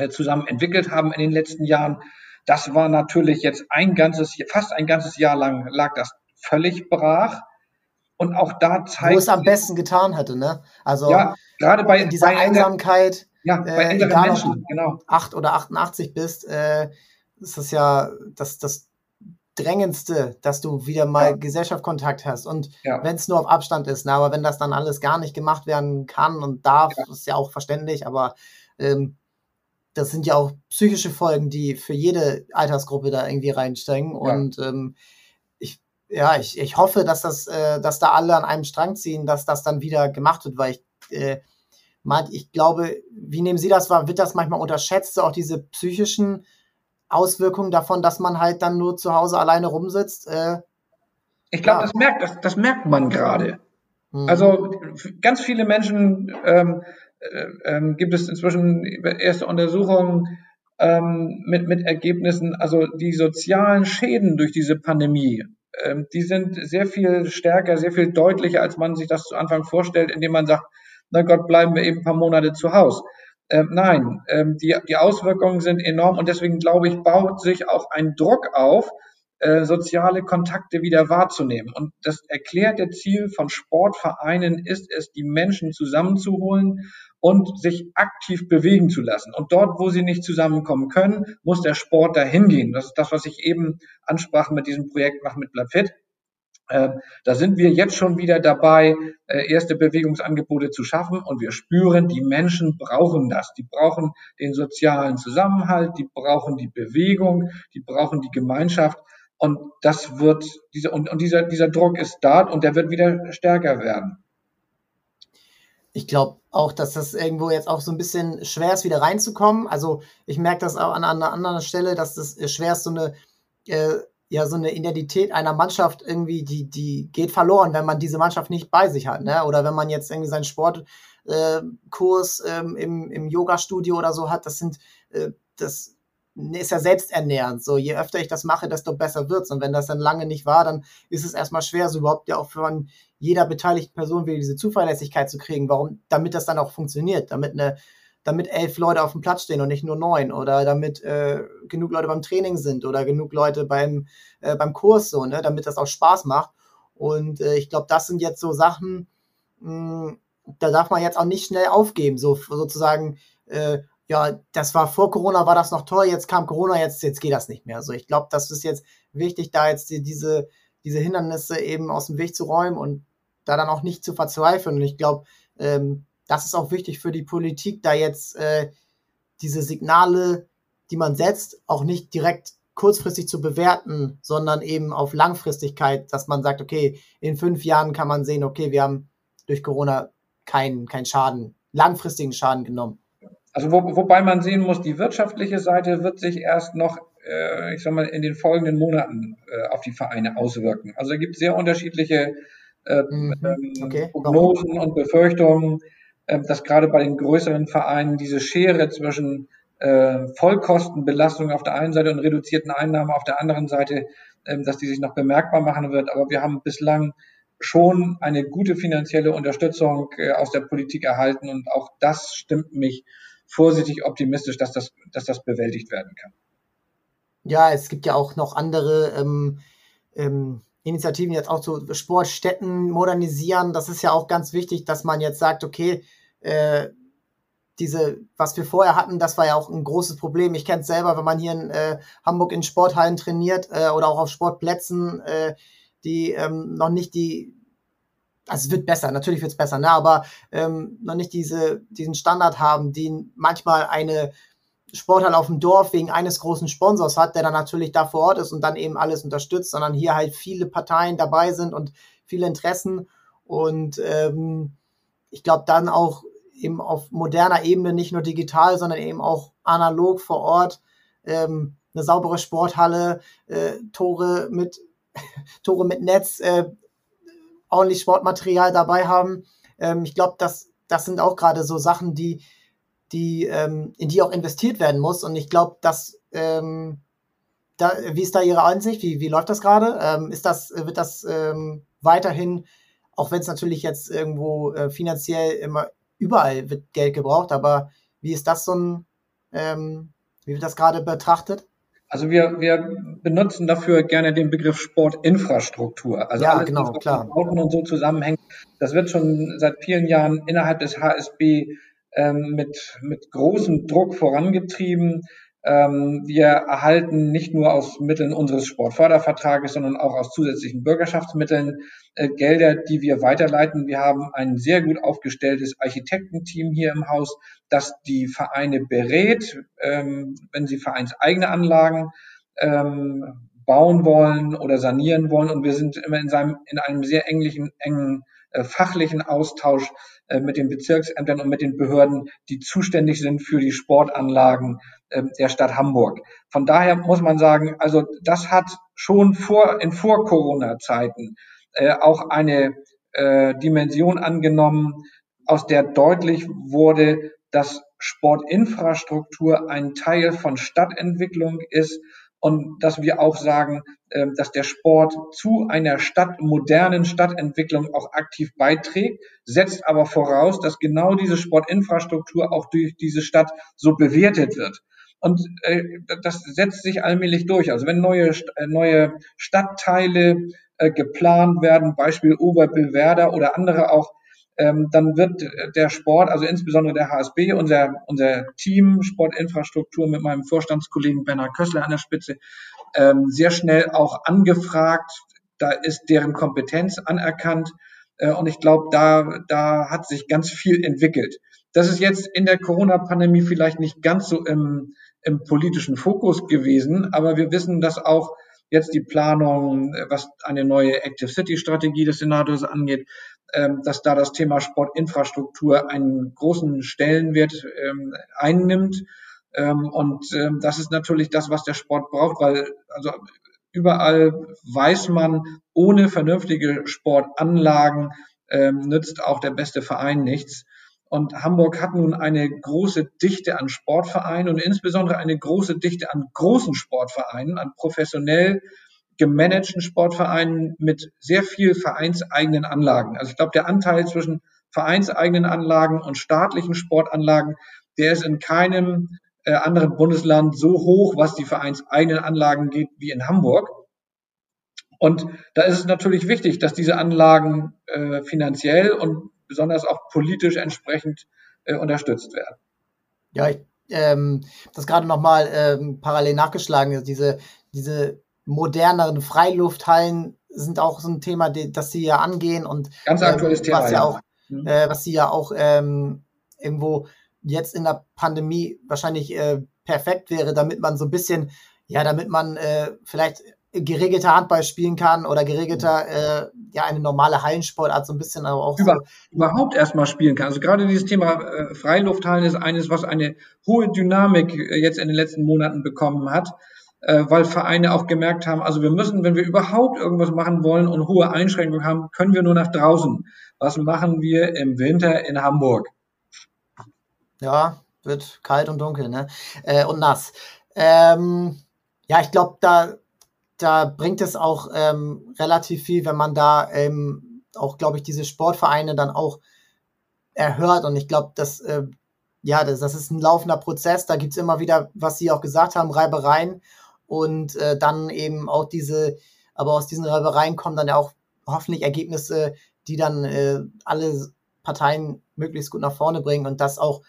zusammen entwickelt haben in den letzten Jahren. Das war natürlich jetzt ein ganzes, fast ein ganzes Jahr lang lag das völlig brach. Und auch da zeigt. Wo es am besten getan hätte, ne? Also, ja, gerade bei dieser bei Einsamkeit. Ja, bei äh, egal, Menschen, genau. 8 oder 88 bist, äh, ist das ja das, das Drängendste, dass du wieder mal ja. Gesellschaftskontakt hast. Und ja. wenn es nur auf Abstand ist, ne? aber wenn das dann alles gar nicht gemacht werden kann und darf, ja. ist ja auch verständlich, aber ähm, das sind ja auch psychische Folgen, die für jede Altersgruppe da irgendwie reinstecken. Ja. Und ähm, ich, ja, ich, ich hoffe, dass das, äh, dass da alle an einem Strang ziehen, dass das dann wieder gemacht wird, weil ich äh, ich glaube, wie nehmen Sie das wahr? Wird das manchmal unterschätzt, auch diese psychischen Auswirkungen davon, dass man halt dann nur zu Hause alleine rumsitzt? Äh, ich glaube, ja. das merkt, das, das merkt man gerade. Mhm. Also ganz viele Menschen ähm, äh, ähm, gibt es inzwischen erste Untersuchungen ähm, mit, mit Ergebnissen, also die sozialen Schäden durch diese Pandemie, ähm, die sind sehr viel stärker, sehr viel deutlicher, als man sich das zu Anfang vorstellt, indem man sagt, na Gott, bleiben wir eben ein paar Monate zu Hause. Ähm, nein, ähm, die, die Auswirkungen sind enorm und deswegen glaube ich, baut sich auch ein Druck auf, äh, soziale Kontakte wieder wahrzunehmen. Und das erklärte Ziel von Sportvereinen ist es, die Menschen zusammenzuholen und sich aktiv bewegen zu lassen. Und dort, wo sie nicht zusammenkommen können, muss der Sport dahin gehen. Das ist das, was ich eben ansprach mit diesem Projekt Mach mit Bleib fit. Ähm, da sind wir jetzt schon wieder dabei, äh, erste Bewegungsangebote zu schaffen und wir spüren, die Menschen brauchen das. Die brauchen den sozialen Zusammenhalt, die brauchen die Bewegung, die brauchen die Gemeinschaft und das wird, dieser, und, und dieser, dieser Druck ist da und der wird wieder stärker werden ich glaube auch, dass das irgendwo jetzt auch so ein bisschen schwer ist, wieder reinzukommen. Also ich merke das auch an, einer anderen Stelle, dass das schwer ist, so eine, äh, ja, so eine Identität einer Mannschaft irgendwie, die, die geht verloren, wenn man diese Mannschaft nicht bei sich hat, ne? Oder wenn man jetzt irgendwie seinen Sportkurs äh, ähm, im, im Yoga-Studio oder so hat, das sind, äh, das ist ja selbsternährend. So, je öfter ich das mache, desto besser wird's. Und wenn das dann lange nicht war, dann ist es erstmal schwer, so überhaupt ja auch von jeder beteiligten Person wieder diese Zuverlässigkeit zu kriegen. Warum? Damit das dann auch funktioniert, damit eine, damit elf Leute auf dem Platz stehen und nicht nur neun oder damit äh, genug Leute beim Training sind oder genug Leute beim, äh, beim Kurs so, ne, damit das auch Spaß macht. Und äh, ich glaube, das sind jetzt so Sachen, mh, hm, da darf man jetzt auch nicht schnell aufgeben, so sozusagen, äh, ja, das war vor Corona, war das noch toll, jetzt kam Corona, jetzt, jetzt geht das nicht mehr. Also ich glaube, das ist jetzt wichtig, da jetzt die, diese, diese Hindernisse eben aus dem Weg zu räumen und da dann auch nicht zu verzweifeln. Und ich glaube, ähm, das ist auch wichtig für die Politik, da jetzt äh, diese Signale, die man setzt, auch nicht direkt kurzfristig zu bewerten, sondern eben auf Langfristigkeit, dass man sagt, okay, in fünf Jahren kann man sehen, okay, wir haben durch Corona keinen kein Schaden, langfristigen Schaden genommen. Also wo, wobei man sehen muss, die wirtschaftliche Seite wird sich erst noch, äh, ich sag mal, in den folgenden Monaten äh, auf die Vereine auswirken. Also da gibt es sehr unterschiedliche. Ähm, okay. Prognosen und Befürchtungen, äh, dass gerade bei den größeren Vereinen diese Schere zwischen äh, Vollkostenbelastung auf der einen Seite und reduzierten Einnahmen auf der anderen Seite, äh, dass die sich noch bemerkbar machen wird. Aber wir haben bislang schon eine gute finanzielle Unterstützung äh, aus der Politik erhalten und auch das stimmt mich vorsichtig optimistisch, dass das, dass das bewältigt werden kann. Ja, es gibt ja auch noch andere ähm, ähm, Initiativen jetzt auch zu Sportstätten modernisieren. Das ist ja auch ganz wichtig, dass man jetzt sagt, okay, äh, diese, was wir vorher hatten, das war ja auch ein großes Problem. Ich kenne es selber, wenn man hier in äh, Hamburg in Sporthallen trainiert äh, oder auch auf Sportplätzen, äh, die ähm, noch nicht die also es wird besser, natürlich wird es besser, ne? aber ähm, noch nicht diese, diesen Standard haben, den manchmal eine Sporthalle auf dem Dorf wegen eines großen Sponsors hat, der dann natürlich da vor Ort ist und dann eben alles unterstützt, sondern hier halt viele Parteien dabei sind und viele Interessen und ähm, ich glaube dann auch eben auf moderner Ebene, nicht nur digital, sondern eben auch analog vor Ort, ähm, eine saubere Sporthalle, äh, Tore mit Tore mit Netz, äh, ordentlich Sportmaterial dabei haben. Ähm, ich glaube, das, das sind auch gerade so Sachen, die, die, ähm, in die auch investiert werden muss. Und ich glaube, dass ähm, da, wie ist da Ihre Ansicht? Wie, wie läuft das gerade? Ähm, ist das, wird das ähm, weiterhin, auch wenn es natürlich jetzt irgendwo äh, finanziell immer überall wird Geld gebraucht, aber wie ist das so ein, ähm, wie wird das gerade betrachtet? Also wir, wir benutzen dafür gerne den Begriff Sportinfrastruktur. Also ja, alles, genau, was klar. mit und so zusammenhängt. Das wird schon seit vielen Jahren innerhalb des HSB ähm, mit, mit großem Druck vorangetrieben. Ähm, wir erhalten nicht nur aus Mitteln unseres Sportfördervertrages, sondern auch aus zusätzlichen Bürgerschaftsmitteln äh, Gelder, die wir weiterleiten. Wir haben ein sehr gut aufgestelltes Architektenteam hier im Haus, das die Vereine berät, ähm, wenn sie vereinseigene Anlagen ähm, bauen wollen oder sanieren wollen. Und wir sind immer in, seinem, in einem sehr engen, engen fachlichen Austausch äh, mit den Bezirksämtern und mit den Behörden, die zuständig sind für die Sportanlagen äh, der Stadt Hamburg. Von daher muss man sagen, also das hat schon vor, in Vor-Corona-Zeiten äh, auch eine äh, Dimension angenommen, aus der deutlich wurde, dass Sportinfrastruktur ein Teil von Stadtentwicklung ist und dass wir auch sagen, ähm, dass der Sport zu einer Stadt, modernen Stadtentwicklung auch aktiv beiträgt, setzt aber voraus, dass genau diese Sportinfrastruktur auch durch diese Stadt so bewertet wird. Und äh, das setzt sich allmählich durch. Also wenn neue, äh, neue Stadtteile äh, geplant werden, Beispiel Oberbillwerder oder andere auch, ähm, dann wird der Sport, also insbesondere der HSB, unser, unser Team Sportinfrastruktur mit meinem Vorstandskollegen Bernhard Kössler an der Spitze, ähm, sehr schnell auch angefragt. Da ist deren Kompetenz anerkannt. Äh, und ich glaube, da, da hat sich ganz viel entwickelt. Das ist jetzt in der Corona-Pandemie vielleicht nicht ganz so im, im politischen Fokus gewesen, aber wir wissen, dass auch jetzt die Planung, was eine neue Active City Strategie des Senators angeht, dass da das Thema Sportinfrastruktur einen großen Stellenwert ähm, einnimmt. Ähm, und das ist natürlich das, was der Sport braucht, weil also überall weiß man, ohne vernünftige Sportanlagen nützt auch der beste Verein nichts. Und Hamburg hat nun eine große Dichte an Sportvereinen und insbesondere eine große Dichte an großen Sportvereinen, an professionell gemanagten Sportvereinen mit sehr viel vereinseigenen Anlagen. Also ich glaube, der Anteil zwischen vereinseigenen Anlagen und staatlichen Sportanlagen, der ist in keinem äh, anderen Bundesland so hoch, was die vereinseigenen Anlagen geht, wie in Hamburg. Und da ist es natürlich wichtig, dass diese Anlagen äh, finanziell und besonders auch politisch entsprechend äh, unterstützt werden. Ja, ich ähm, das gerade nochmal ähm, parallel nachgeschlagen. Diese, diese moderneren Freilufthallen sind auch so ein Thema, das sie ja angehen und ganz aktuelles ähm, Thema. Was ja, auch mhm. äh, was sie ja auch ähm, irgendwo jetzt in der Pandemie wahrscheinlich äh, perfekt wäre, damit man so ein bisschen, ja, damit man äh, vielleicht geregelter Handball spielen kann oder geregelter, äh, ja, eine normale Hallensportart so ein bisschen, aber auch Über, so. überhaupt erstmal spielen kann. Also gerade dieses Thema äh, Freilufthallen ist eines, was eine hohe Dynamik äh, jetzt in den letzten Monaten bekommen hat, äh, weil Vereine auch gemerkt haben, also wir müssen, wenn wir überhaupt irgendwas machen wollen und hohe Einschränkungen haben, können wir nur nach draußen. Was machen wir im Winter in Hamburg? Ja, wird kalt und dunkel, ne? Äh, und nass. Ähm, ja, ich glaube, da da bringt es auch ähm, relativ viel, wenn man da ähm, auch, glaube ich, diese Sportvereine dann auch erhört. Und ich glaube, dass äh, ja, das, das ist ein laufender Prozess. Da gibt's immer wieder, was Sie auch gesagt haben, Reibereien und äh, dann eben auch diese, aber aus diesen Reibereien kommen dann ja auch hoffentlich Ergebnisse, die dann äh, alle Parteien möglichst gut nach vorne bringen und das auch,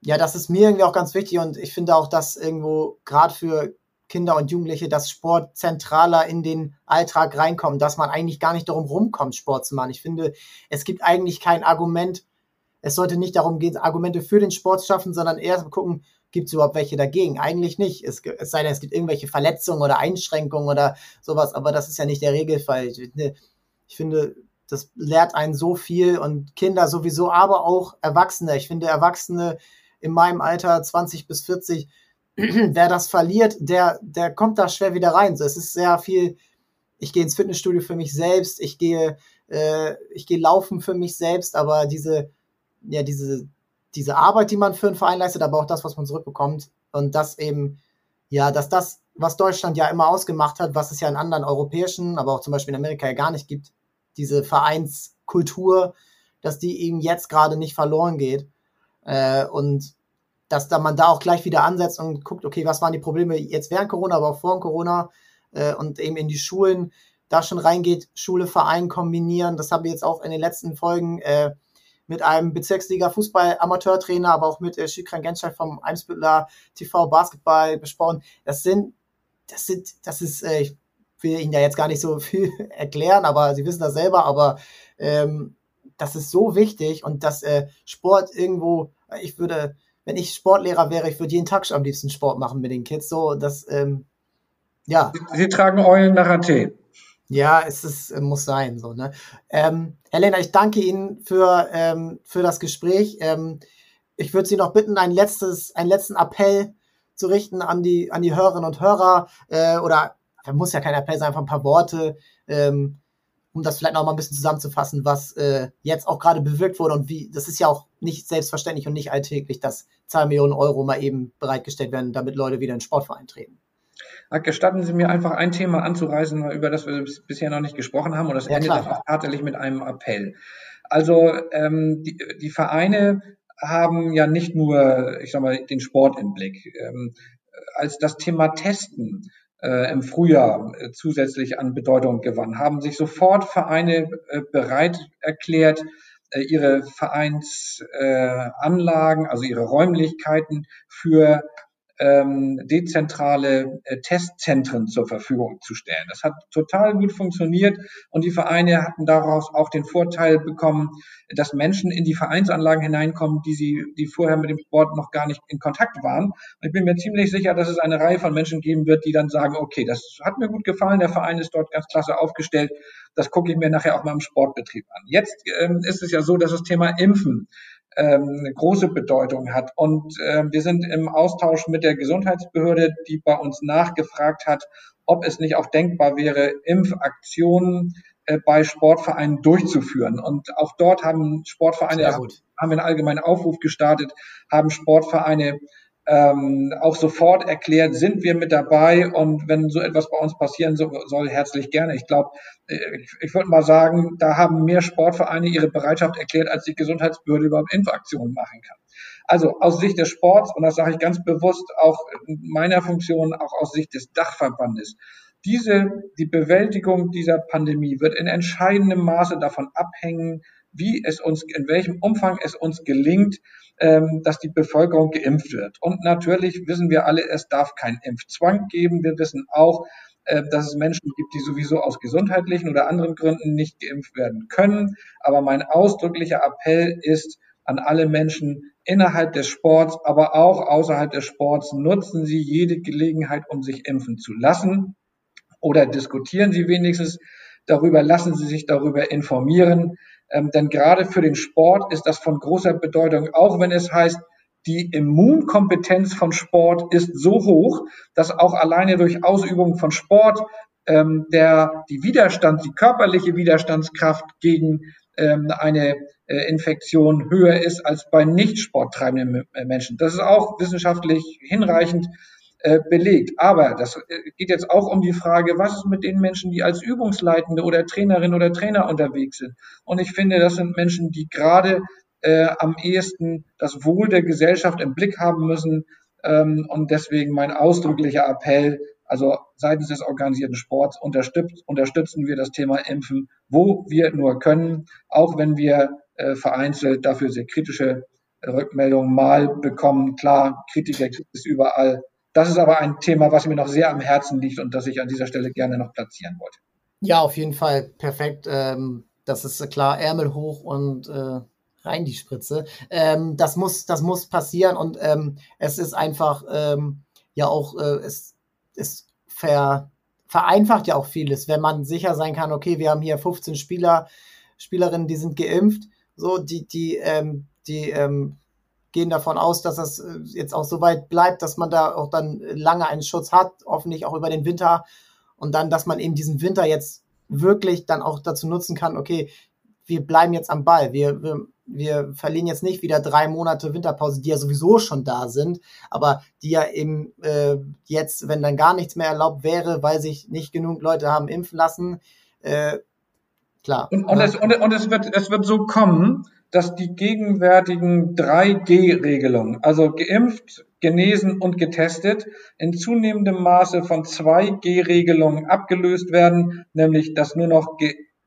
ja, das ist mir irgendwie auch ganz wichtig und ich finde auch, dass irgendwo gerade für Kinder und Jugendliche, dass Sport zentraler in den Alltag reinkommt, dass man eigentlich gar nicht darum rumkommt, Sport zu machen. Ich finde, es gibt eigentlich kein Argument, es sollte nicht darum gehen, Argumente für den Sport zu schaffen, sondern eher gucken, gibt es überhaupt welche dagegen? Eigentlich nicht. Es, es, sei denn, es gibt irgendwelche Verletzungen oder Einschränkungen oder sowas, aber das ist ja nicht der Regelfall. Ich finde, das lehrt einen so viel und Kinder sowieso, aber auch Erwachsene. Ich finde, Erwachsene in meinem Alter, 20 bis 40, wer das verliert, der, der kommt da schwer wieder rein. So, es ist sehr viel, ich gehe ins Fitnessstudio für mich selbst, ich gehe, äh, ich gehe laufen für mich selbst, aber diese, ja, diese, diese Arbeit, die man für einen Verein leistet, aber auch das, was man zurückbekommt und das eben, ja, dass das, was Deutschland ja immer ausgemacht hat, was es ja in anderen europäischen, aber auch zum Beispiel in Amerika ja gar nicht gibt, diese Vereinskultur, dass die eben jetzt gerade nicht verloren geht. Äh, und dass da man da auch gleich wieder ansetzt und guckt, okay, was waren die Probleme jetzt während Corona, aber auch vor Corona äh, und eben in die Schulen da schon reingeht, Schule, Verein kombinieren. Das habe ich jetzt auch in den letzten Folgen äh, mit einem Bezirksliga Fußball Amateurtrainer, aber auch mit äh, Schikran Genschei vom Eimsbüttler TV Basketball besprochen. Das sind, das sind, das ist, äh, ich will Ihnen ja jetzt gar nicht so viel erklären, aber Sie wissen das selber, aber ähm, das ist so wichtig und dass äh, Sport irgendwo, ich würde, wenn ich Sportlehrer wäre, ich würde jeden Tag am liebsten Sport machen mit den Kids. So, das, ähm, ja. Sie, Sie tragen Eulen nach Athen. Ja, es ist, äh, muss sein, so, ne. Ähm, Helena, ich danke Ihnen für, ähm, für das Gespräch. Ähm, ich würde Sie noch bitten, ein letztes, einen letzten Appell zu richten an die, an die Hörerinnen und Hörer, äh, oder, muss ja kein Appell sein, einfach ein paar Worte, ähm, um das vielleicht noch mal ein bisschen zusammenzufassen, was äh, jetzt auch gerade bewirkt wurde und wie, das ist ja auch nicht selbstverständlich und nicht alltäglich, dass zwei Millionen Euro mal eben bereitgestellt werden, damit Leute wieder in Sportverein treten. Gestatten Sie mir einfach ein Thema anzureißen, über das wir bisher noch nicht gesprochen haben, und das ja, endet auch tatsächlich mit einem Appell. Also ähm, die, die Vereine haben ja nicht nur, ich sag mal, den Sport im Blick. Ähm, als das Thema Testen äh, im Frühjahr äh, zusätzlich an Bedeutung gewann, haben sich sofort Vereine äh, bereit erklärt, äh, ihre Vereinsanlagen, also ihre Räumlichkeiten für ähm, dezentrale äh, Testzentren zur Verfügung zu stellen. Das hat total gut funktioniert und die Vereine hatten daraus auch den Vorteil bekommen, dass Menschen in die Vereinsanlagen hineinkommen, die sie, die vorher mit dem Sport noch gar nicht in Kontakt waren. Und ich bin mir ziemlich sicher, dass es eine Reihe von Menschen geben wird, die dann sagen, okay, das hat mir gut gefallen, der Verein ist dort ganz klasse aufgestellt, das gucke ich mir nachher auch mal im Sportbetrieb an. Jetzt ähm, ist es ja so, dass das Thema Impfen ähm, eine große Bedeutung hat. Und äh, wir sind im Austausch mit der Gesundheitsbehörde, die bei uns nachgefragt hat, ob es nicht auch denkbar wäre, Impfaktionen äh, bei Sportvereinen durchzuführen. Und auch dort haben Sportvereine, haben wir einen allgemeinen Aufruf gestartet, haben Sportvereine ähm, auch sofort erklärt, sind wir mit dabei und wenn so etwas bei uns passieren so, soll, herzlich gerne. Ich glaube, äh, ich, ich würde mal sagen, da haben mehr Sportvereine ihre Bereitschaft erklärt, als die Gesundheitsbehörde überhaupt Impfaktionen machen kann. Also aus Sicht des Sports, und das sage ich ganz bewusst, auch in meiner Funktion, auch aus Sicht des Dachverbandes, diese, die Bewältigung dieser Pandemie wird in entscheidendem Maße davon abhängen, wie es uns, in welchem Umfang es uns gelingt, ähm, dass die Bevölkerung geimpft wird. Und natürlich wissen wir alle, es darf keinen Impfzwang geben. Wir wissen auch, äh, dass es Menschen gibt, die sowieso aus gesundheitlichen oder anderen Gründen nicht geimpft werden können. Aber mein ausdrücklicher Appell ist an alle Menschen innerhalb des Sports, aber auch außerhalb des Sports, nutzen Sie jede Gelegenheit, um sich impfen zu lassen oder diskutieren Sie wenigstens darüber, lassen Sie sich darüber informieren. Ähm, denn gerade für den Sport ist das von großer Bedeutung, auch wenn es heißt, die Immunkompetenz von Sport ist so hoch, dass auch alleine durch Ausübung von Sport ähm, der die Widerstand, die körperliche Widerstandskraft gegen ähm, eine äh, Infektion höher ist als bei nicht sporttreibenden Menschen. Das ist auch wissenschaftlich hinreichend belegt. Aber das äh, geht jetzt auch um die Frage, was ist mit den Menschen, die als Übungsleitende oder Trainerin oder Trainer unterwegs sind? Und ich finde, das sind Menschen, die gerade äh, am ehesten das Wohl der Gesellschaft im Blick haben müssen. Ähm, und deswegen mein ausdrücklicher Appell, also seitens des organisierten Sports unterstützt, unterstützen wir das Thema Impfen, wo wir nur können, auch wenn wir äh, vereinzelt dafür sehr kritische Rückmeldungen mal bekommen. Klar, Kritiker es überall. Das ist aber ein Thema, was mir noch sehr am Herzen liegt und das ich an dieser Stelle gerne noch platzieren wollte. Ja, auf jeden Fall perfekt. Ähm, das ist klar, Ärmel hoch und äh, rein die Spritze. Ähm, das muss, das muss passieren und ähm, es ist einfach ja auch, äh, es ist ver, vereinfacht ja auch vieles, wenn man sicher sein kann, okay, wir haben hier 15 Spieler, Spielerinnen, die sind geimpft, so, die, die, ähm, die gehen davon aus, dass das äh, jetzt auch so weit bleibt, dass man da auch dann lange einen Schutz hat, hoffentlich auch über den Winter und dann, dass man eben diesen Winter jetzt wirklich dann auch dazu nutzen kann, okay, wir bleiben jetzt am Ball. Wir, wir wir verlieren jetzt nicht wieder drei Monate Winterpause, die ja sowieso schon da sind, aber die ja eben äh, jetzt, wenn dann gar nichts mehr erlaubt wäre, weil sich nicht genug Leute haben impfen lassen, äh, klar. Und, und, es, und, und es, wird, es wird so kommen, dass die gegenwärtigen 3G-Regelungen, also geimpft, genesen und getestet, in zunehmendem Maße von 2G-Regelungen abgelöst werden, nämlich dass nur noch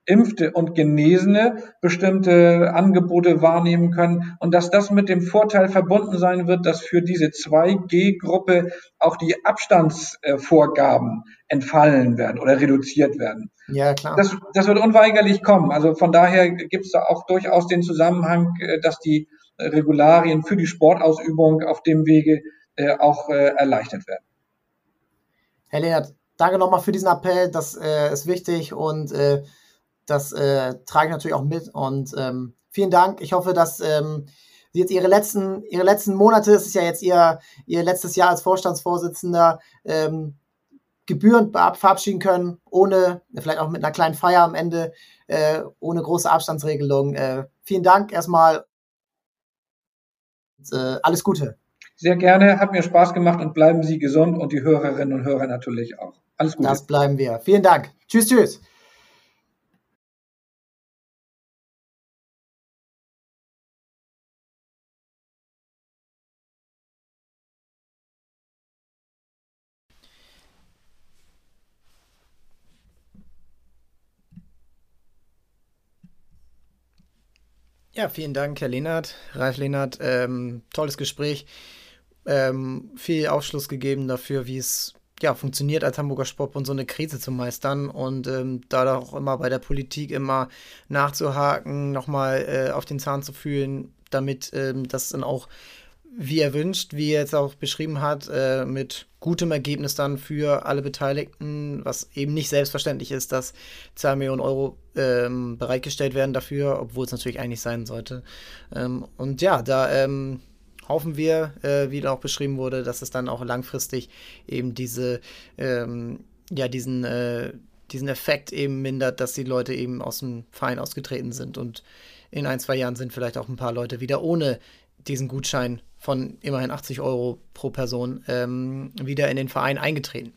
Geimpfte und Genesene bestimmte Angebote wahrnehmen können und dass das mit dem Vorteil verbunden sein wird, dass für diese 2G-Gruppe auch die Abstandsvorgaben entfallen werden oder reduziert werden. Ja, klar. Das, das wird unweigerlich kommen. Also von daher gibt es da auch durchaus den Zusammenhang, äh, dass die Regularien für die Sportausübung auf dem Wege äh, auch äh, erleichtert werden. Herr Lehnert, danke nochmal für diesen Appell. Das äh, ist wichtig und äh, das äh, trage ich natürlich auch mit und ähm, vielen Dank. Ich hoffe, dass ähm, Sie jetzt Ihre letzten, Ihre letzten Monate, es ist ja jetzt Ihr, Ihr letztes Jahr als Vorstandsvorsitzender, ähm, gebührend verabschieden können, ohne, vielleicht auch mit einer kleinen Feier am Ende, äh, ohne große Abstandsregelung. Äh, vielen Dank erstmal. Und, äh, alles Gute. Sehr gerne, hat mir Spaß gemacht und bleiben Sie gesund und die Hörerinnen und Hörer natürlich auch. Alles Gute. Das bleiben wir. Vielen Dank. Tschüss, tschüss. Ja, vielen Dank, Herr Lehnert, Ralf Lehnert. Ähm, tolles Gespräch. Ähm, viel Aufschluss gegeben dafür, wie es ja, funktioniert als Hamburger Sportbund, so eine Krise zu meistern und ähm, da auch immer bei der Politik immer nachzuhaken, nochmal äh, auf den Zahn zu fühlen, damit ähm, das dann auch wie er wünscht, wie er jetzt auch beschrieben hat, äh, mit gutem Ergebnis dann für alle Beteiligten, was eben nicht selbstverständlich ist, dass 2 Millionen Euro ähm, bereitgestellt werden dafür, obwohl es natürlich eigentlich sein sollte. Ähm, und ja, da ähm, hoffen wir, äh, wie auch beschrieben wurde, dass es dann auch langfristig eben diese, ähm, ja, diesen, äh, diesen Effekt eben mindert, dass die Leute eben aus dem Verein ausgetreten sind und in ein, zwei Jahren sind vielleicht auch ein paar Leute wieder ohne diesen Gutschein von immerhin 80 Euro pro Person ähm, wieder in den Verein eingetreten.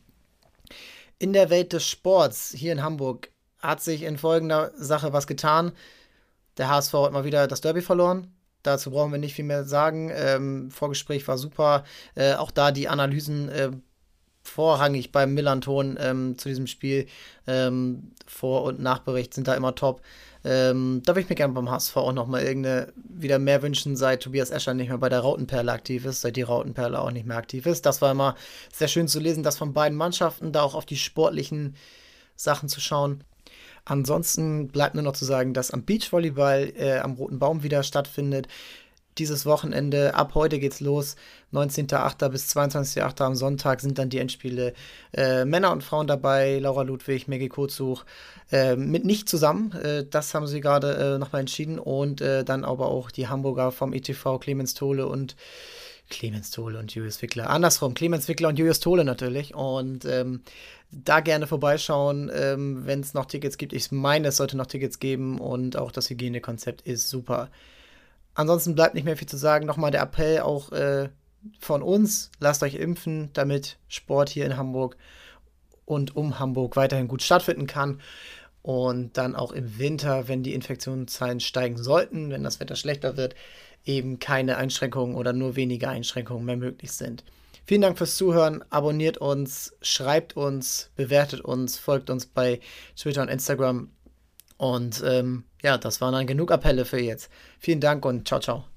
In der Welt des Sports hier in Hamburg hat sich in folgender Sache was getan. Der HSV hat mal wieder das Derby verloren. Dazu brauchen wir nicht viel mehr sagen. Ähm, Vorgespräch war super. Äh, auch da die Analysen äh, vorrangig beim Millanton ähm, zu diesem Spiel. Ähm, Vor- und Nachbericht sind da immer top. Ähm, da würde ich mir gerne beim HSV auch nochmal irgendeine wieder mehr wünschen, seit Tobias Escher nicht mehr bei der Rautenperle aktiv ist, seit die Rautenperle auch nicht mehr aktiv ist. Das war immer sehr schön zu lesen, dass von beiden Mannschaften da auch auf die sportlichen Sachen zu schauen. Ansonsten bleibt nur noch zu sagen, dass am Beachvolleyball äh, am Roten Baum wieder stattfindet dieses Wochenende. Ab heute geht's los. 19.8. bis 22.8. am Sonntag sind dann die Endspiele. Äh, Männer und Frauen dabei. Laura Ludwig, Maggie Kozuch. Äh, mit nicht zusammen. Äh, das haben sie gerade äh, nochmal entschieden. Und äh, dann aber auch die Hamburger vom ETV, Clemens Tole und Clemens Tole und Julius Wickler. Andersrum, Clemens Wickler und Julius Tole natürlich. Und ähm, da gerne vorbeischauen, ähm, wenn es noch Tickets gibt. Ich meine, es sollte noch Tickets geben und auch das Hygienekonzept ist super. Ansonsten bleibt nicht mehr viel zu sagen. Nochmal der Appell auch äh, von uns, lasst euch impfen, damit Sport hier in Hamburg und um Hamburg weiterhin gut stattfinden kann. Und dann auch im Winter, wenn die Infektionszahlen steigen sollten, wenn das Wetter schlechter wird, eben keine Einschränkungen oder nur wenige Einschränkungen mehr möglich sind. Vielen Dank fürs Zuhören. Abonniert uns, schreibt uns, bewertet uns, folgt uns bei Twitter und Instagram. Und ähm, ja, das waren dann genug Appelle für jetzt. Vielen Dank und ciao, ciao.